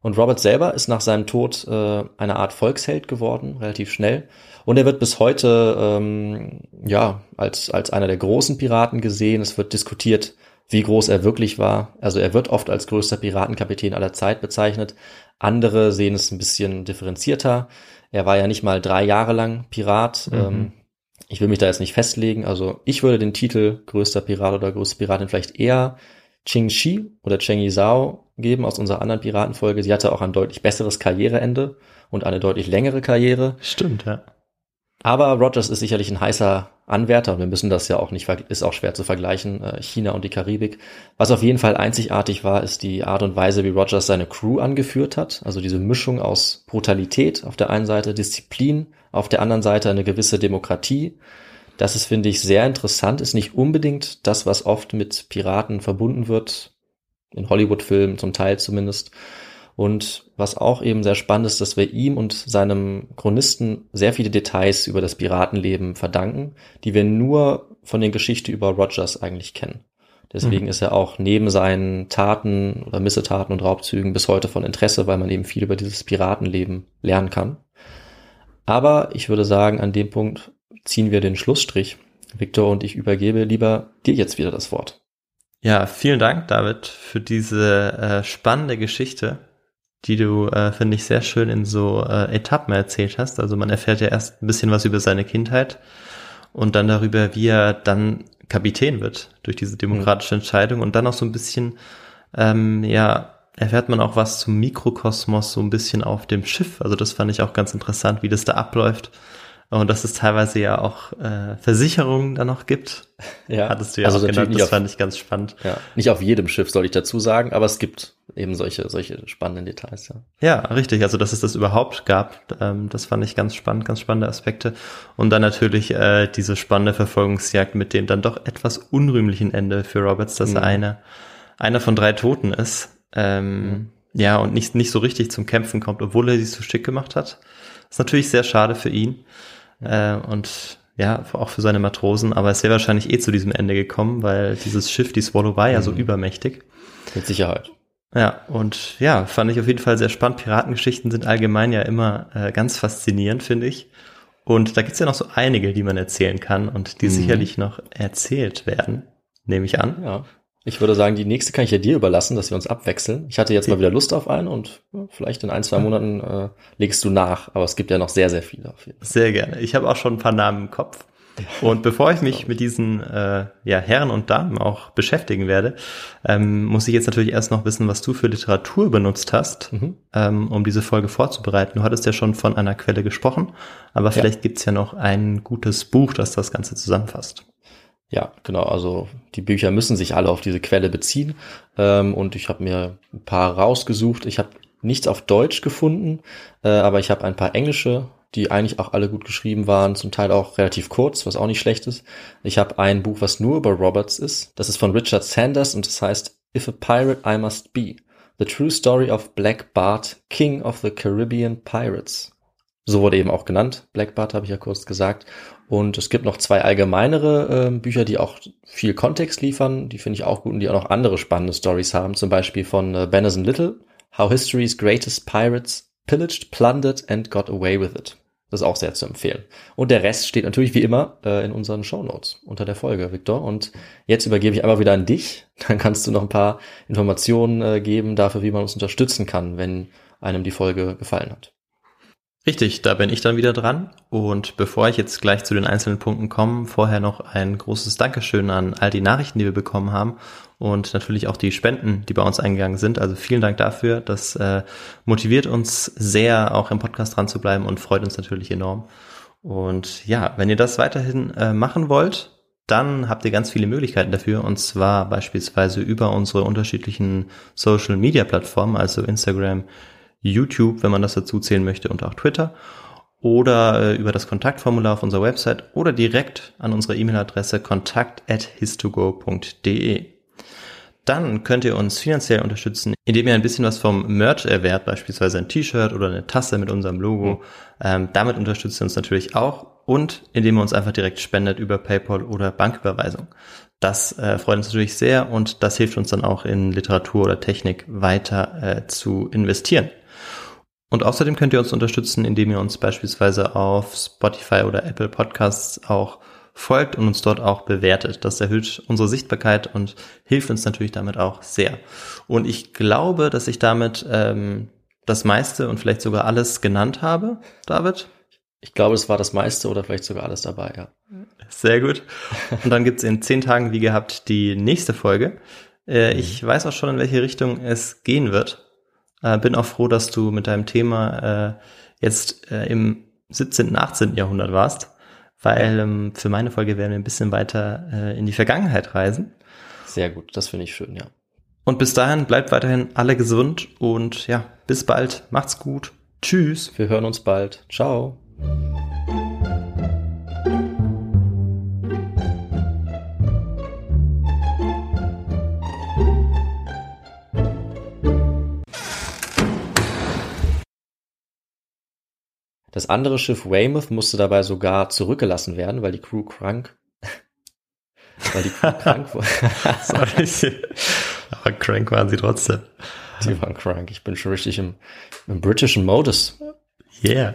Und Robert selber ist nach seinem Tod äh, eine Art Volksheld geworden, relativ schnell. Und er wird bis heute ähm, ja als als einer der großen Piraten gesehen. Es wird diskutiert, wie groß er wirklich war. Also er wird oft als größter Piratenkapitän aller Zeit bezeichnet. Andere sehen es ein bisschen differenzierter. Er war ja nicht mal drei Jahre lang Pirat. Mhm. Ähm, ich will mich da jetzt nicht festlegen. Also ich würde den Titel größter Pirat oder größte Piratin vielleicht eher Ching Shi oder Cheng Yizhao geben aus unserer anderen Piratenfolge. Sie hatte auch ein deutlich besseres Karriereende und eine deutlich längere Karriere. Stimmt, ja. Aber Rogers ist sicherlich ein heißer Anwärter und wir müssen das ja auch nicht, ist auch schwer zu vergleichen, äh, China und die Karibik. Was auf jeden Fall einzigartig war, ist die Art und Weise, wie Rogers seine Crew angeführt hat. Also diese Mischung aus Brutalität auf der einen Seite, Disziplin, auf der anderen Seite eine gewisse Demokratie. Das ist, finde ich, sehr interessant, ist nicht unbedingt das, was oft mit Piraten verbunden wird, in Hollywood-Filmen zum Teil zumindest. Und was auch eben sehr spannend ist, dass wir ihm und seinem Chronisten sehr viele Details über das Piratenleben verdanken, die wir nur von den Geschichten über Rogers eigentlich kennen. Deswegen Mhm. ist er auch neben seinen Taten oder Missetaten und Raubzügen bis heute von Interesse, weil man eben viel über dieses Piratenleben lernen kann. Aber ich würde sagen, an dem Punkt ziehen wir den Schlussstrich. Victor und ich übergebe lieber dir jetzt wieder das Wort. Ja, vielen Dank, David, für diese äh, spannende Geschichte. Die du, äh, finde ich, sehr schön in so äh, Etappen erzählt hast. Also man erfährt ja erst ein bisschen was über seine Kindheit und dann darüber, wie er dann Kapitän wird durch diese demokratische Entscheidung und dann auch so ein bisschen, ähm, ja, erfährt man auch was zum Mikrokosmos so ein bisschen auf dem Schiff. Also das fand ich auch ganz interessant, wie das da abläuft. Und dass es teilweise ja auch äh, Versicherungen da noch gibt. [laughs] Ja, Hattest du ja also auch genannt, das auf- fand ich ganz spannend. Ja, nicht auf jedem Schiff soll ich dazu sagen, aber es gibt eben solche, solche spannenden Details, ja. Ja, richtig. Also, dass es das überhaupt gab, ähm, das fand ich ganz spannend, ganz spannende Aspekte. Und dann natürlich äh, diese spannende Verfolgungsjagd mit dem dann doch etwas unrühmlichen Ende für Roberts, dass er Mhm. einer, einer von drei Toten ist. Ähm, Ja, und nicht, nicht so richtig zum Kämpfen kommt, obwohl er sich so schick gemacht hat. Das ist natürlich sehr schade für ihn. Äh, und ja, auch für seine Matrosen, aber es wäre wahrscheinlich eh zu diesem Ende gekommen, weil dieses Schiff, die Swallow, war ja so übermächtig. Mit Sicherheit. Ja, und ja, fand ich auf jeden Fall sehr spannend. Piratengeschichten sind allgemein ja immer äh, ganz faszinierend, finde ich. Und da gibt's ja noch so einige, die man erzählen kann und die Mhm. sicherlich noch erzählt werden, nehme ich an. Ja. Ich würde sagen, die nächste kann ich ja dir überlassen, dass wir uns abwechseln. Ich hatte jetzt mal wieder Lust auf einen und ja, vielleicht in ein, zwei Monaten äh, legst du nach. Aber es gibt ja noch sehr, sehr viele auf jeden Fall. Sehr gerne. Ich habe auch schon ein paar Namen im Kopf. Und bevor ich mich mit diesen äh, ja, Herren und Damen auch beschäftigen werde, ähm, muss ich jetzt natürlich erst noch wissen, was du für Literatur benutzt hast, Mhm. ähm, um diese Folge vorzubereiten. Du hattest ja schon von einer Quelle gesprochen, aber vielleicht gibt's ja noch ein gutes Buch, das das Ganze zusammenfasst. Ja, genau. Also die Bücher müssen sich alle auf diese Quelle beziehen. Ähm, und ich habe mir ein paar rausgesucht. Ich habe nichts auf Deutsch gefunden, äh, aber ich habe ein paar englische, die eigentlich auch alle gut geschrieben waren, zum Teil auch relativ kurz, was auch nicht schlecht ist. Ich habe ein Buch, was nur über Roberts ist. Das ist von Richard Sanders und das heißt If a Pirate I Must Be. The True Story of Black Bart, King of the Caribbean Pirates. So wurde eben auch genannt. Black Bart habe ich ja kurz gesagt. Und es gibt noch zwei allgemeinere äh, Bücher, die auch viel Kontext liefern. Die finde ich auch gut und die auch noch andere spannende Stories haben. Zum Beispiel von äh, Benison Little, How History's Greatest Pirates Pillaged, Plundered and Got Away with It. Das ist auch sehr zu empfehlen. Und der Rest steht natürlich wie immer äh, in unseren Shownotes unter der Folge, Victor. Und jetzt übergebe ich einfach wieder an dich. [laughs] Dann kannst du noch ein paar Informationen äh, geben dafür, wie man uns unterstützen kann, wenn einem die Folge gefallen hat. Richtig, da bin ich dann wieder dran. Und bevor ich jetzt gleich zu den einzelnen Punkten komme, vorher noch ein großes Dankeschön an all die Nachrichten, die wir bekommen haben und natürlich auch die Spenden, die bei uns eingegangen sind. Also vielen Dank dafür. Das äh, motiviert uns sehr, auch im Podcast dran zu bleiben und freut uns natürlich enorm. Und ja, wenn ihr das weiterhin äh, machen wollt, dann habt ihr ganz viele Möglichkeiten dafür. Und zwar beispielsweise über unsere unterschiedlichen Social Media Plattformen, also Instagram, YouTube, wenn man das dazu zählen möchte, und auch Twitter. Oder äh, über das Kontaktformular auf unserer Website oder direkt an unsere E-Mail-Adresse kontakt.histogo.de. Dann könnt ihr uns finanziell unterstützen, indem ihr ein bisschen was vom Merch erwehrt, beispielsweise ein T-Shirt oder eine Tasse mit unserem Logo. Ähm, damit unterstützt ihr uns natürlich auch und indem ihr uns einfach direkt spendet über PayPal oder Banküberweisung. Das äh, freut uns natürlich sehr und das hilft uns dann auch in Literatur oder Technik weiter äh, zu investieren. Und außerdem könnt ihr uns unterstützen, indem ihr uns beispielsweise auf Spotify oder Apple Podcasts auch folgt und uns dort auch bewertet. Das erhöht unsere Sichtbarkeit und hilft uns natürlich damit auch sehr. Und ich glaube, dass ich damit ähm, das meiste und vielleicht sogar alles genannt habe, David. Ich glaube, es war das meiste oder vielleicht sogar alles dabei, ja. Sehr gut. Und dann gibt's in zehn Tagen, wie gehabt, die nächste Folge. Äh, ich weiß auch schon, in welche Richtung es gehen wird. Äh, bin auch froh, dass du mit deinem Thema äh, jetzt äh, im 17., 18. Jahrhundert warst, weil ähm, für meine Folge werden wir ein bisschen weiter äh, in die Vergangenheit reisen. Sehr gut, das finde ich schön, ja. Und bis dahin bleibt weiterhin alle gesund und ja, bis bald. Macht's gut. Tschüss. Wir hören uns bald. Ciao. Das andere Schiff Weymouth musste dabei sogar zurückgelassen werden, weil die Crew krank, [laughs] weil die Crew krank war. [laughs] Sorry. Aber crank waren sie trotzdem. Die waren krank. Ich bin schon richtig im, im britischen Modus. Yeah.